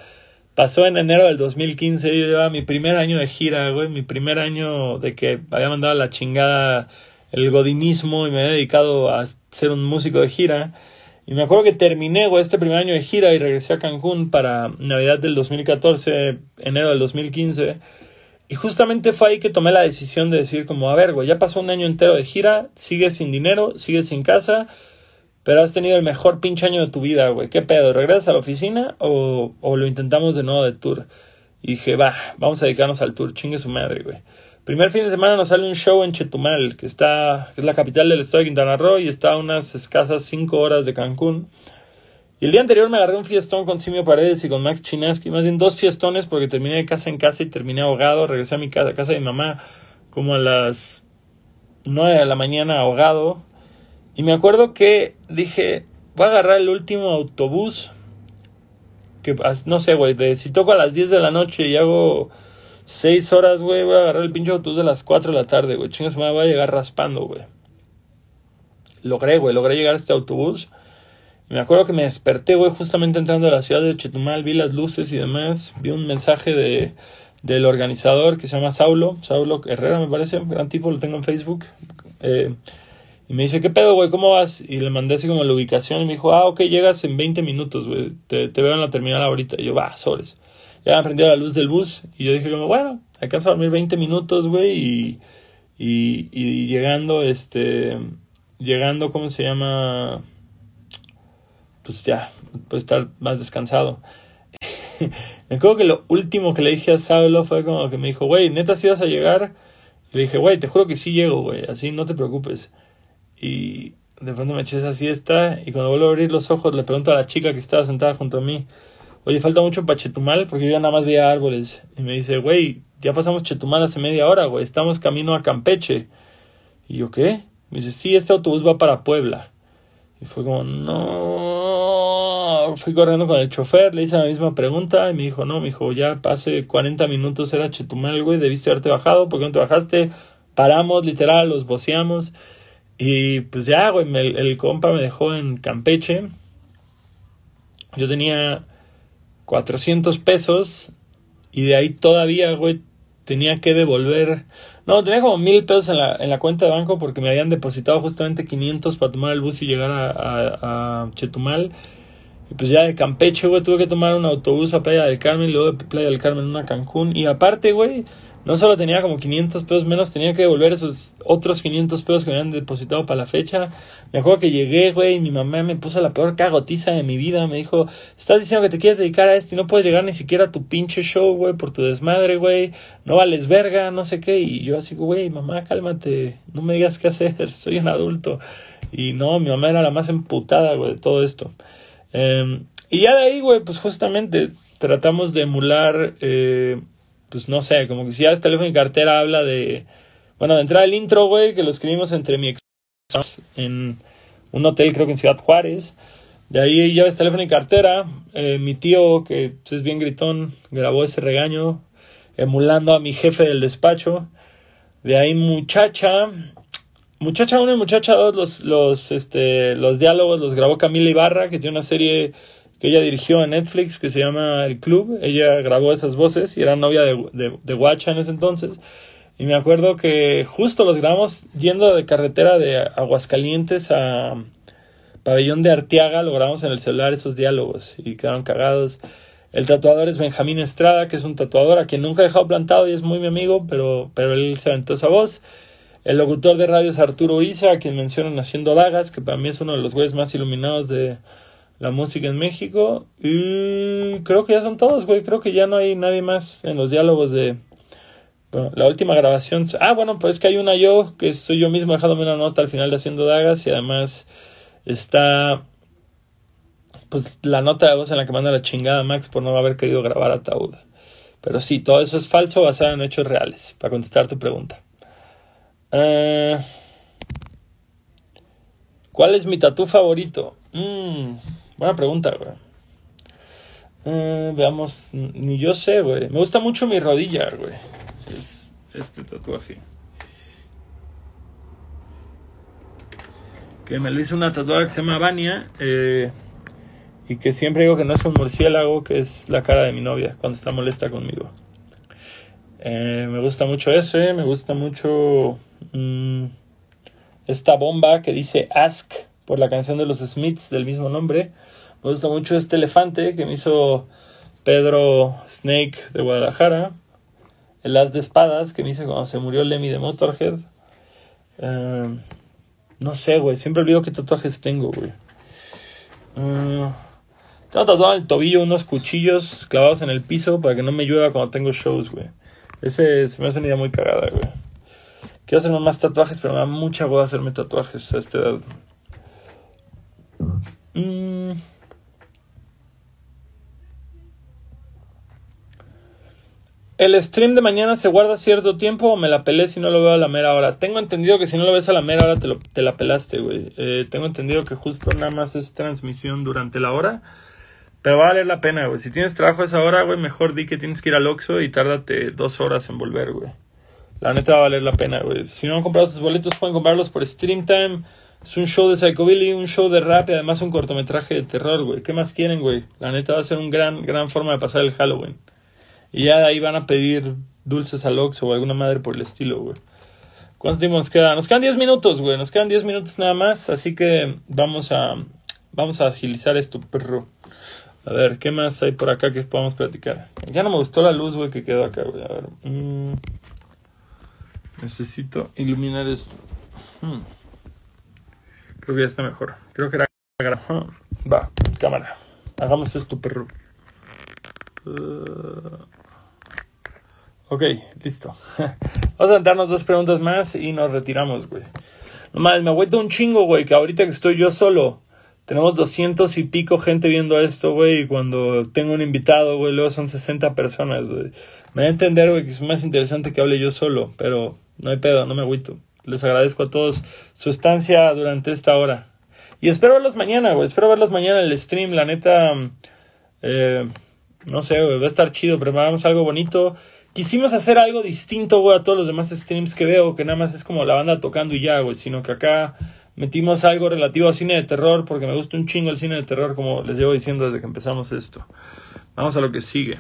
Pasó en enero del 2015, yo llevaba mi primer año de gira, güey, mi primer año de que había mandado a la chingada el godinismo y me he dedicado a ser un músico de gira. Y me acuerdo que terminé este primer año de gira y regresé a Cancún para Navidad del 2014, enero del 2015. Y justamente fue ahí que tomé la decisión de decir como, a ver, güey, ya pasó un año entero de gira, sigues sin dinero, sigues sin casa, pero has tenido el mejor pinche año de tu vida, güey. ¿Qué pedo? ¿Regresas a la oficina o, o lo intentamos de nuevo de tour? Y dije, va, vamos a dedicarnos al tour, chingue su madre, güey. Primer fin de semana nos sale un show en Chetumal, que está es la capital del estado de Quintana Roo y está a unas escasas 5 horas de Cancún. Y el día anterior me agarré un fiestón con Simio Paredes y con Max Chinaski, más bien dos fiestones porque terminé de casa en casa y terminé ahogado, regresé a mi casa, a casa de mi mamá como a las 9 de la mañana ahogado. Y me acuerdo que dije, voy a agarrar el último autobús, que no sé, güey, si toco a las 10 de la noche y hago Seis horas, güey, voy a agarrar el pinche autobús de las 4 de la tarde, güey. Chingas, me voy a llegar raspando, güey. Logré, güey, logré llegar a este autobús. Y me acuerdo que me desperté, güey, justamente entrando a la ciudad de Chetumal, vi las luces y demás. Vi un mensaje de, del organizador que se llama Saulo, Saulo Herrera, me parece, gran tipo, lo tengo en Facebook. Eh, y me dice, ¿qué pedo, güey? ¿Cómo vas? Y le mandé así como la ubicación y me dijo, ah, ok, llegas en 20 minutos, güey. Te, te veo en la terminal ahorita. Y yo, va, sobres ya me prendió la luz del bus y yo dije como, bueno, alcanzo a dormir 20 minutos, güey, y, y, llegando, este, llegando, ¿cómo se llama? Pues ya, puedo estar más descansado. me acuerdo que lo último que le dije a Saulo fue como que me dijo, güey, neta, si vas a llegar. Y le dije, güey, te juro que sí llego, güey, así no te preocupes. Y de pronto me eché esa siesta y cuando vuelvo a abrir los ojos le pregunto a la chica que estaba sentada junto a mí, oye, falta mucho para Chetumal, porque yo ya nada más veía árboles. Y me dice, güey, ya pasamos Chetumal hace media hora, güey, estamos camino a Campeche. Y yo, ¿qué? Me dice, sí, este autobús va para Puebla. Y fue como, no. Fui corriendo con el chofer, le hice la misma pregunta y me dijo, no, me dijo, ya hace 40 minutos era Chetumal, güey, debiste haberte bajado, ¿por qué no te bajaste? Paramos, literal, los boceamos. Y pues ya, güey, el compa me dejó en Campeche. Yo tenía 400 pesos y de ahí todavía, güey, tenía que devolver. No, tenía como mil pesos en la, en la cuenta de banco porque me habían depositado justamente 500 para tomar el bus y llegar a, a, a Chetumal. Y pues ya de Campeche, güey, tuve que tomar un autobús a Playa del Carmen, luego de Playa del Carmen una Cancún. Y aparte, güey, no solo tenía como 500 pesos menos, tenía que devolver esos otros 500 pesos que me habían depositado para la fecha. Me acuerdo que llegué, güey, y mi mamá me puso la peor cagotiza de mi vida. Me dijo, estás diciendo que te quieres dedicar a esto y no puedes llegar ni siquiera a tu pinche show, güey, por tu desmadre, güey. No vales verga, no sé qué. Y yo así, güey, mamá, cálmate, no me digas qué hacer, soy un adulto. Y no, mi mamá era la más emputada, güey, de todo esto. Em, y ya de ahí, güey, pues justamente tratamos de emular... Eh, pues no sé, como que si ya es teléfono y cartera habla de, bueno, de entrar el intro, güey, que lo escribimos entre mi ex en un hotel, creo que en Ciudad Juárez. De ahí ya ves teléfono y cartera. Eh, mi tío, que es bien gritón, grabó ese regaño, emulando a mi jefe del despacho. De ahí muchacha, muchacha 1 y muchacha 2, los, los, este, los diálogos los grabó Camila Ibarra, que tiene una serie que ella dirigió en Netflix que se llama El Club. Ella grabó esas voces y era novia de, de, de en ese entonces. Y me acuerdo que justo los grabamos yendo de carretera de Aguascalientes a Pabellón de Arteaga, lo grabamos en el celular esos diálogos y quedaron cagados. El tatuador es Benjamín Estrada, que es un tatuador a quien nunca he dejado plantado y es muy mi amigo, pero, pero él se aventó esa voz. El locutor de radio es Arturo Isa, a quien mencionan haciendo dagas, que para mí es uno de los güeyes más iluminados de, la música en México. Y creo que ya son todos, güey. Creo que ya no hay nadie más en los diálogos de... Bueno, la última grabación... Ah, bueno, pues es que hay una yo, que soy yo mismo dejándome una nota al final de Haciendo Dagas y además está... Pues la nota de voz en la que manda la chingada Max por no haber querido grabar Ataúd. Pero sí, todo eso es falso basado en hechos reales, para contestar tu pregunta. Eh, ¿Cuál es mi tatú favorito? Mmm... Buena pregunta, güey. Eh, veamos, ni yo sé, güey. Me gusta mucho mi rodilla, güey. Es este tatuaje. Que me lo hizo una tatuada que se llama Vania. Eh, y que siempre digo que no es un murciélago, que es la cara de mi novia cuando está molesta conmigo. Eh, me gusta mucho ese, me gusta mucho mm, esta bomba que dice Ask por la canción de los Smiths del mismo nombre. Me gusta mucho este elefante que me hizo Pedro Snake de Guadalajara. El as de espadas que me hizo cuando se murió Lemmy de Motorhead. Eh, no sé, güey. Siempre olvido qué tatuajes tengo, güey. Eh, tengo tatuado en el tobillo unos cuchillos clavados en el piso para que no me llueva cuando tengo shows, güey. Ese se me hace una idea muy cagada, güey. Quiero hacerme más tatuajes, pero me da mucha hueá hacerme tatuajes a esta edad. Mmm... ¿El stream de mañana se guarda cierto tiempo o me la pelé si no lo veo a la mera hora? Tengo entendido que si no lo ves a la mera hora te, te la pelaste, güey. Eh, tengo entendido que justo nada más es transmisión durante la hora. Pero va a valer la pena, güey. Si tienes trabajo a esa hora, güey, mejor di que tienes que ir al Oxxo y tárdate dos horas en volver, güey. La neta va a valer la pena, güey. Si no han comprado sus boletos, pueden comprarlos por Stream Time. Es un show de Psychobilly, un show de rap y además un cortometraje de terror, güey. ¿Qué más quieren, güey? La neta va a ser un gran, gran forma de pasar el Halloween. Y ya de ahí van a pedir dulces al Oxxo o alguna madre por el estilo, güey. ¿Cuánto tiempo nos queda? Nos quedan 10 minutos, güey. Nos quedan 10 minutos nada más. Así que vamos a, vamos a agilizar esto, perro. A ver, ¿qué más hay por acá que podamos platicar? Ya no me gustó la luz, güey, que quedó acá, güey. A ver. Mm. necesito iluminar esto. Hmm. Creo que ya está mejor. Creo que era... Va, cámara. Hagamos esto, perro. Uh... Ok, listo. Vamos a sentarnos dos preguntas más y nos retiramos, güey. No mames, me vuelto un chingo, güey, que ahorita que estoy yo solo, tenemos doscientos y pico gente viendo esto, güey, y cuando tengo un invitado, güey, luego son 60 personas, güey. Me da a entender, güey, que es más interesante que hable yo solo, pero no hay pedo, no me agüito. Les agradezco a todos su estancia durante esta hora. Y espero verlos mañana, güey, espero verlos mañana en el stream, la neta... Eh, no sé, güey, va a estar chido, preparamos algo bonito quisimos hacer algo distinto, a todos los demás streams que veo, que nada más es como la banda tocando y ya, güey, sino que acá metimos algo relativo a cine de terror, porque me gusta un chingo el cine de terror, como les llevo diciendo desde que empezamos esto. Vamos a lo que sigue.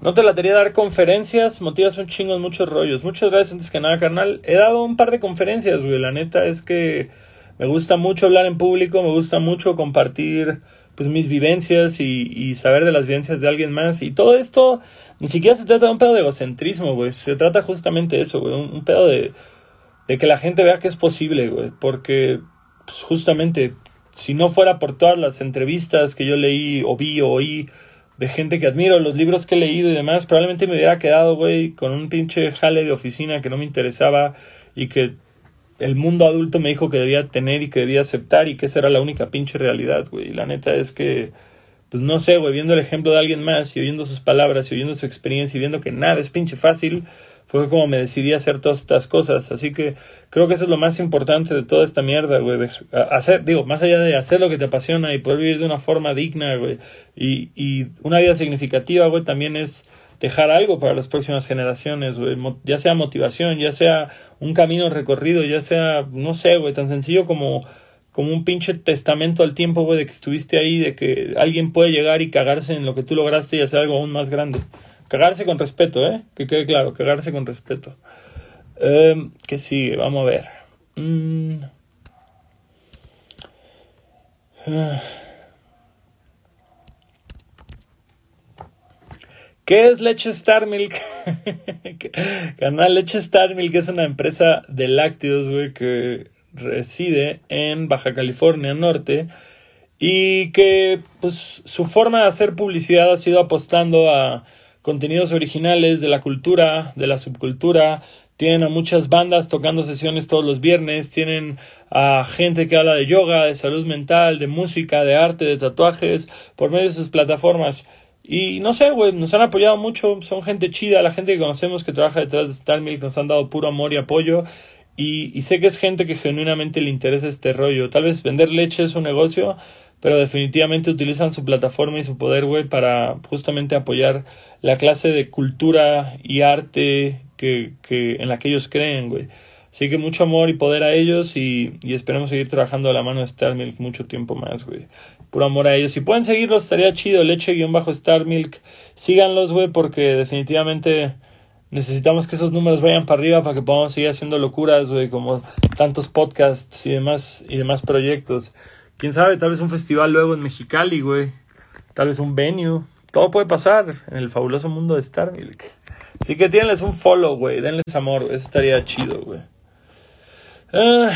No te la quería dar conferencias, motivas un chingo en muchos rollos. Muchas gracias antes que nada, carnal. He dado un par de conferencias, güey. La neta es que me gusta mucho hablar en público, me gusta mucho compartir pues mis vivencias y, saber de las vivencias de alguien más. Y todo esto ni siquiera se trata de un pedo de egocentrismo, güey. Se trata justamente de eso, güey. Un, pedo de, de, que la gente vea que es posible, güey. Porque pues, justamente si no fuera por todas las entrevistas que yo leí o vi o oí de gente que admiro, los libros que he leído y demás, probablemente me hubiera quedado, güey, con un pinche jale de oficina que no me interesaba y que el mundo adulto me dijo que debía tener y que debía aceptar y que esa era la única pinche realidad, güey. Y la neta es que, pues no sé, güey, viendo el ejemplo de alguien más y oyendo sus palabras y oyendo su experiencia y viendo que nada es pinche fácil, fue como me decidí a hacer todas estas cosas. Así que creo que eso es lo más importante de toda esta mierda, güey. Hacer, digo, más allá de hacer lo que te apasiona y poder vivir de una forma digna, güey. Y, y una vida significativa, güey, también es dejar algo para las próximas generaciones, güey. Ya sea motivación, ya sea un camino recorrido, ya sea, no sé, güey, tan sencillo como como un pinche testamento al tiempo, güey, de que estuviste ahí, de que alguien puede llegar y cagarse en lo que tú lograste y hacer algo aún más grande. Cagarse con respeto, ¿eh? Que quede claro, cagarse con respeto. Eh, ¿Qué sigue? Vamos a ver. Mm. ¿Qué es Leche Star Milk? Canal Leche Star Milk es una empresa de lácteos, güey, que reside en Baja California Norte y que, pues, su forma de hacer publicidad ha sido apostando a contenidos originales de la cultura, de la subcultura. Tienen a muchas bandas tocando sesiones todos los viernes. Tienen a gente que habla de yoga, de salud mental, de música, de arte, de tatuajes, por medio de sus plataformas. Y no sé, güey, nos han apoyado mucho. Son gente chida. La gente que conocemos que trabaja detrás de Star Milk nos han dado puro amor y apoyo. Y, y sé que es gente que genuinamente le interesa este rollo. Tal vez vender leche es un negocio, pero definitivamente utilizan su plataforma y su poder, güey, para justamente apoyar la clase de cultura y arte que, que en la que ellos creen, güey. Así que mucho amor y poder a ellos y, y esperemos seguir trabajando a la mano de Star Milk mucho tiempo más, güey. Puro amor a ellos. Si pueden seguirlos, estaría chido. Leche-Star Milk. Síganlos, güey, porque definitivamente necesitamos que esos números vayan para arriba para que podamos seguir haciendo locuras, güey, como tantos podcasts y demás, y demás proyectos. Quién sabe, tal vez un festival luego en Mexicali, güey. Tal vez un venue. Todo puede pasar en el fabuloso mundo de Star Milk. Así que tienles un follow, güey. Denles amor. Eso estaría chido, güey. Ah,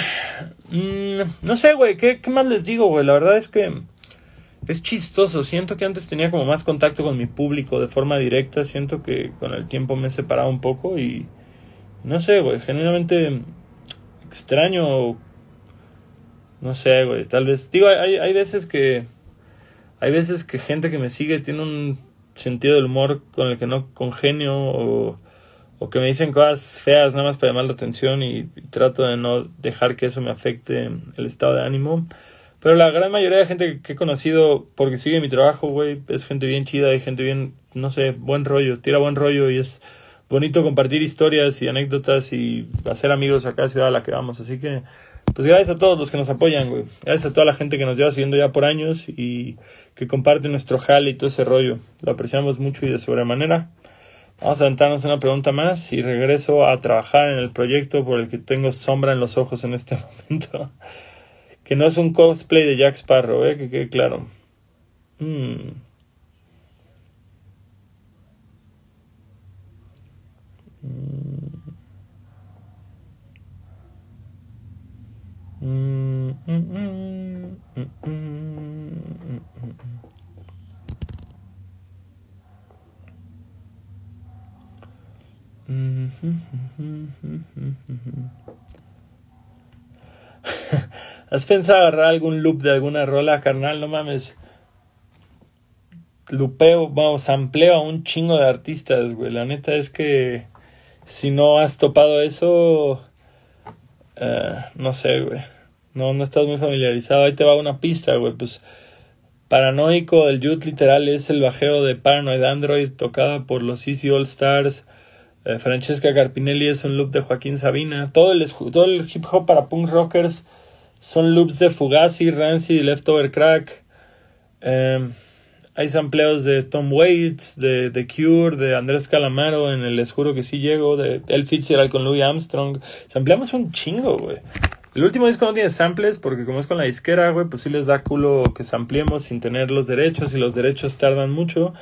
mm, no sé, güey. ¿qué, ¿Qué más les digo, güey? La verdad es que es chistoso. Siento que antes tenía como más contacto con mi público de forma directa. Siento que con el tiempo me he separado un poco y. No sé, güey. Genuinamente extraño no sé, güey, tal vez. Digo, hay, hay veces que. Hay veces que gente que me sigue tiene un sentido del humor con el que no congenio o, o que me dicen cosas feas nada más para llamar la atención y, trato de no dejar que eso me afecte el estado de ánimo. Pero la gran mayoría de gente que he conocido porque sigue mi trabajo, güey, es gente bien chida, hay gente bien, no sé, buen rollo, tira buen rollo y es bonito compartir historias y anécdotas y hacer amigos acá en Ciudad a la que vamos. Así que pues gracias a todos los que nos apoyan, güey. Gracias a toda la gente que nos lleva siguiendo ya por años y que comparte nuestro jale y todo ese rollo. Lo apreciamos mucho y de sobremanera. Vamos a aventarnos una pregunta más y regreso a trabajar en el proyecto por el que tengo sombra en los ojos en este momento. que no es un cosplay de Jack Sparrow, eh, que quede claro. Hmm. ¿Has pensado agarrar algún loop de alguna rola, carnal? No mames. Lupeo, vamos, ampleo a un chingo de artistas, güey. La neta es que si no has topado eso, uh, no sé, güey. No, no estás muy familiarizado. Ahí te va una pista, güey. Pues Paranoico, el youth literal es el bajeo de Paranoid Android tocada por los Easy All Stars. Eh, Francesca Carpinelli es un loop de Joaquín Sabina. Todo el, todo el hip hop para punk rockers son loops de Fugazi, Rancid, Leftover Crack. Em, hay sampleos de Tom Waits, de The Cure, de Andrés Calamaro en El Les Juro que sí llego, de El Fitzgerald con Louis Armstrong. Sampleamos un chingo, güey. El último disco no tiene samples porque como es con la disquera, güey, pues sí les da culo que sampliemos sin tener los derechos y los derechos tardan mucho.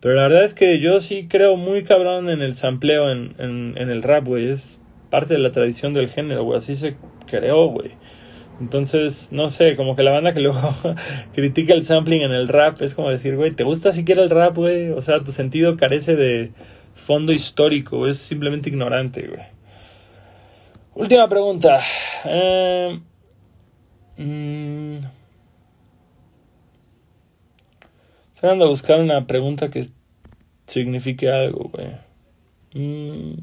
Pero la verdad es que yo sí creo muy cabrón en el sampleo en, en, en el rap, güey. Es parte de la tradición del género, güey. Así se creó, güey. Entonces, no sé, como que la banda que luego critica el sampling en el rap es como decir, güey, ¿te gusta siquiera el rap, güey? O sea, tu sentido carece de fondo histórico, es simplemente ignorante, güey. Última pregunta. Eh, mmm, Estoy a buscar una pregunta que signifique algo, güey. Mm.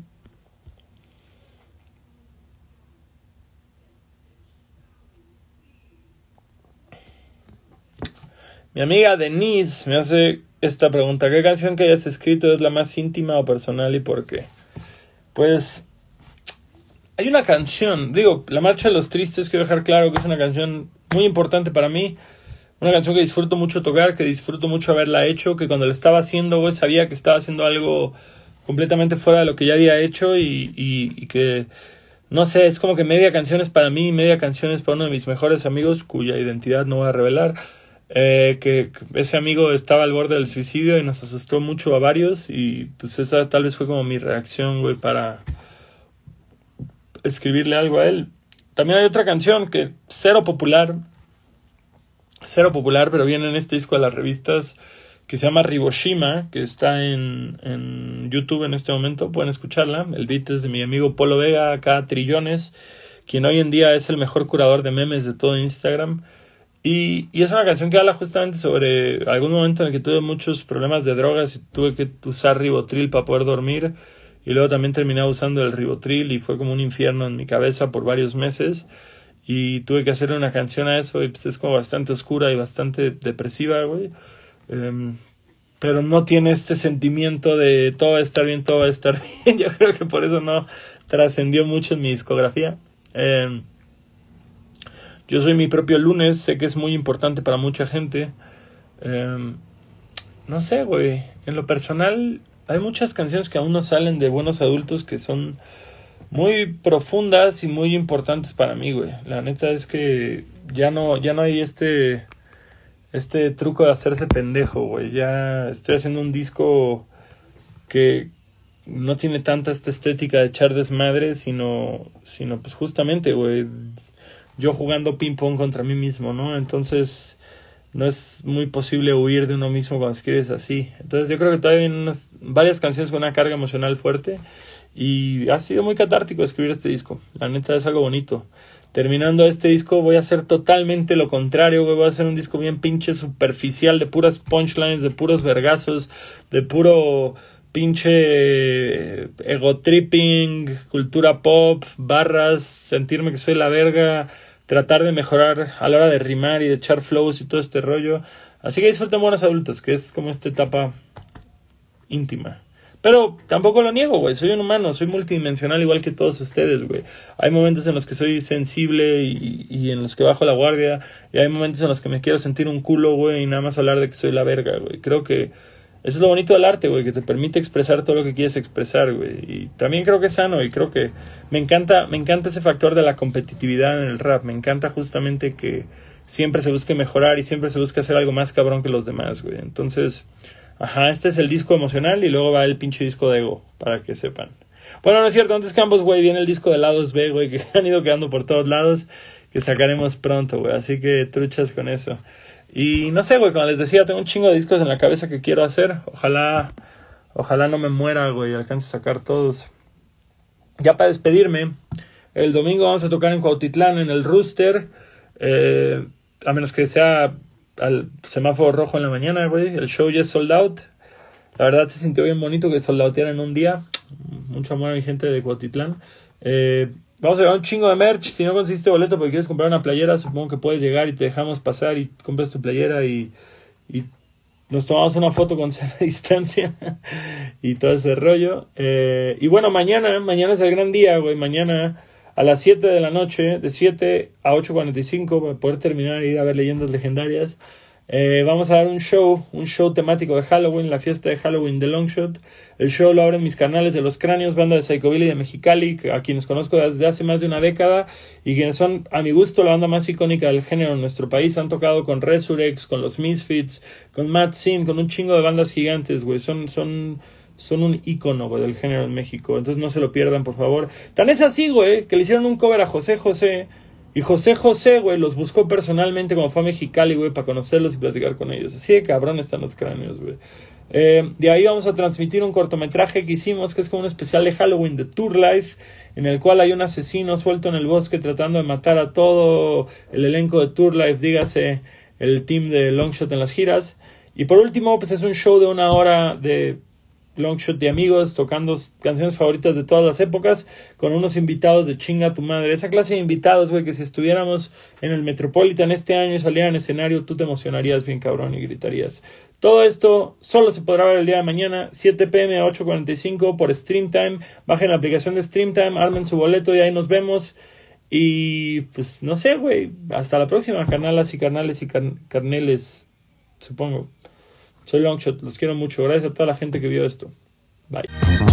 Mi amiga Denise me hace esta pregunta. ¿Qué canción que hayas escrito es la más íntima o personal y por qué? Pues hay una canción, digo, La Marcha de los Tristes, quiero dejar claro que es una canción muy importante para mí. Una canción que disfruto mucho tocar, que disfruto mucho haberla hecho, que cuando la estaba haciendo, güey, sabía que estaba haciendo algo completamente fuera de lo que ya había hecho y, y que, no sé, es como que media canción es para mí, media canción es para uno de mis mejores amigos, cuya identidad no voy a revelar eh, que ese amigo estaba al borde del suicidio y nos asustó mucho a varios y pues esa tal vez fue como mi reacción, güey, para escribirle algo a él. También hay otra canción que cero popular, cero popular, pero viene en este disco de las revistas que se llama Riboshima, que está en, en YouTube en este momento, pueden escucharla. El beat es de mi amigo Polo Vega, acá Trillones, quien hoy en día es el mejor curador de memes de todo Instagram. Y, y, es una canción que habla justamente sobre algún momento en el que tuve muchos problemas de drogas y tuve que usar ribotril para poder dormir. Y luego también terminé usando el ribotril y fue como un infierno en mi cabeza por varios meses. Y tuve que hacer una canción a eso y pues es como bastante oscura y bastante depresiva, güey. Em, pero no tiene este sentimiento de todo va a estar bien, todo va a estar bien. Yo creo que por eso no trascendió mucho en mi discografía. Eh, yo soy mi propio lunes, sé que es muy importante para mucha gente. Em, no sé, güey. En lo personal, hay muchas canciones que aún no salen de buenos adultos que son muy profundas y muy importantes para mí, güey. La neta es que ya no, ya no hay este, este truco de hacerse pendejo, güey. Ya estoy haciendo un disco que no tiene tanta esta estética de echar desmadre, sino, sino pues justamente, güey yo jugando ping pong contra mí mismo, ¿no? Entonces no es muy posible huir de uno mismo cuando escribes así. Entonces yo creo que todavía hay unas, varias canciones con una carga emocional fuerte y ha sido muy catártico escribir este disco. La neta es algo bonito. Terminando este disco voy a hacer totalmente lo contrario, Voy a hacer un disco bien pinche superficial de puras punchlines, de puros vergazos, de puro pinche ego tripping, cultura pop, barras, sentirme que soy la verga, tratar de mejorar a la hora de rimar y de echar flows y todo este rollo. Así que disfruten buenos adultos, que es como esta etapa íntima. Pero tampoco lo niego, güey. Soy un humano, soy multidimensional igual que todos ustedes, güey. Hay momentos en los que soy sensible y, y, en los que bajo la guardia. Y hay momentos en los que me quiero sentir un culo, güey, y nada más hablar de que soy la verga, güey. Creo que eso es lo bonito del arte, güey, que te permite expresar todo lo que quieres expresar, güey. Y también creo que es sano y creo que me encanta, me encanta ese factor de la competitividad en el rap. Me encanta justamente que siempre se busque mejorar y siempre se busque hacer algo más cabrón que los demás, güey. Entonces, ajá, este es el disco emocional y luego va el pinche disco de ego, para que sepan. Bueno, no es cierto, antes que ambos, güey, viene el disco de lados B, güey, que han ido quedando por todos lados, que sacaremos pronto, güey. Así que truchas con eso. Y no sé, güey, como les decía, tengo un chingo de discos en la cabeza que quiero hacer. Ojalá, ojalá no me muera, güey, alcance a sacar todos. Ya para despedirme, el domingo vamos a tocar en Cuautitlán, en el Rooster. Eh, a menos que sea al semáforo rojo en la mañana, güey. El show ya es sold out. La verdad se sintió bien bonito que soldautearan en un día. Mucho amor a mi gente de Cuautitlán. Eh, Vamos a llevar un chingo de merch. Si no consiste boleto porque quieres comprar una playera, supongo que puedes llegar y te dejamos pasar y compras tu playera y, y nos tomamos una foto con cierta distancia y todo ese rollo. Eh, y bueno, mañana, mañana es el gran día, güey. Mañana a las 7 de la noche, de 7 a 8.45, para poder terminar e ir a ver leyendas legendarias. Eh, vamos a dar un show, un show temático de Halloween, la fiesta de Halloween de Longshot. El show lo abren mis canales de Los Cráneos, banda de Psychobilly de Mexicali, a quienes conozco desde hace más de una década y quienes son, a mi gusto, la banda más icónica del género en nuestro país. Han tocado con Resurrex, con los Misfits, con Mad Sin, con un chingo de bandas gigantes, güey. Son, son, son un ícono, güey, del género en México. Entonces no se lo pierdan, por favor. Tan es así, güey, que le hicieron un cover a José José y José José, güey, los buscó personalmente como fue a Mexicali, güey, para conocerlos y platicar con ellos. Así de cabrón están los cráneos, güey. Eh, de ahí vamos a transmitir un cortometraje que hicimos, que es como un especial de Halloween de Tour Life, en el cual hay un asesino suelto en el bosque tratando de matar a todo el elenco de Tour Life, dígase el team de Longshot en las giras. Y por último, pues es un show de una hora de Longshot de amigos tocando canciones favoritas de todas las épocas con unos invitados de chinga tu madre. Esa clase de invitados, güey, que si estuviéramos en el Metropolitan este año y salieran escenario, tú te emocionarías bien cabrón y gritarías. Todo esto solo se podrá ver el día de mañana, 7 pm a 8.45 por Streamtime. Bajen la aplicación de Streamtime, armen su boleto y ahí nos vemos. Y pues no sé, güey. Hasta la próxima, carnalas y carnales y carneles, supongo. Soy Longshot, los quiero mucho. Gracias a toda la gente que vio esto. Bye.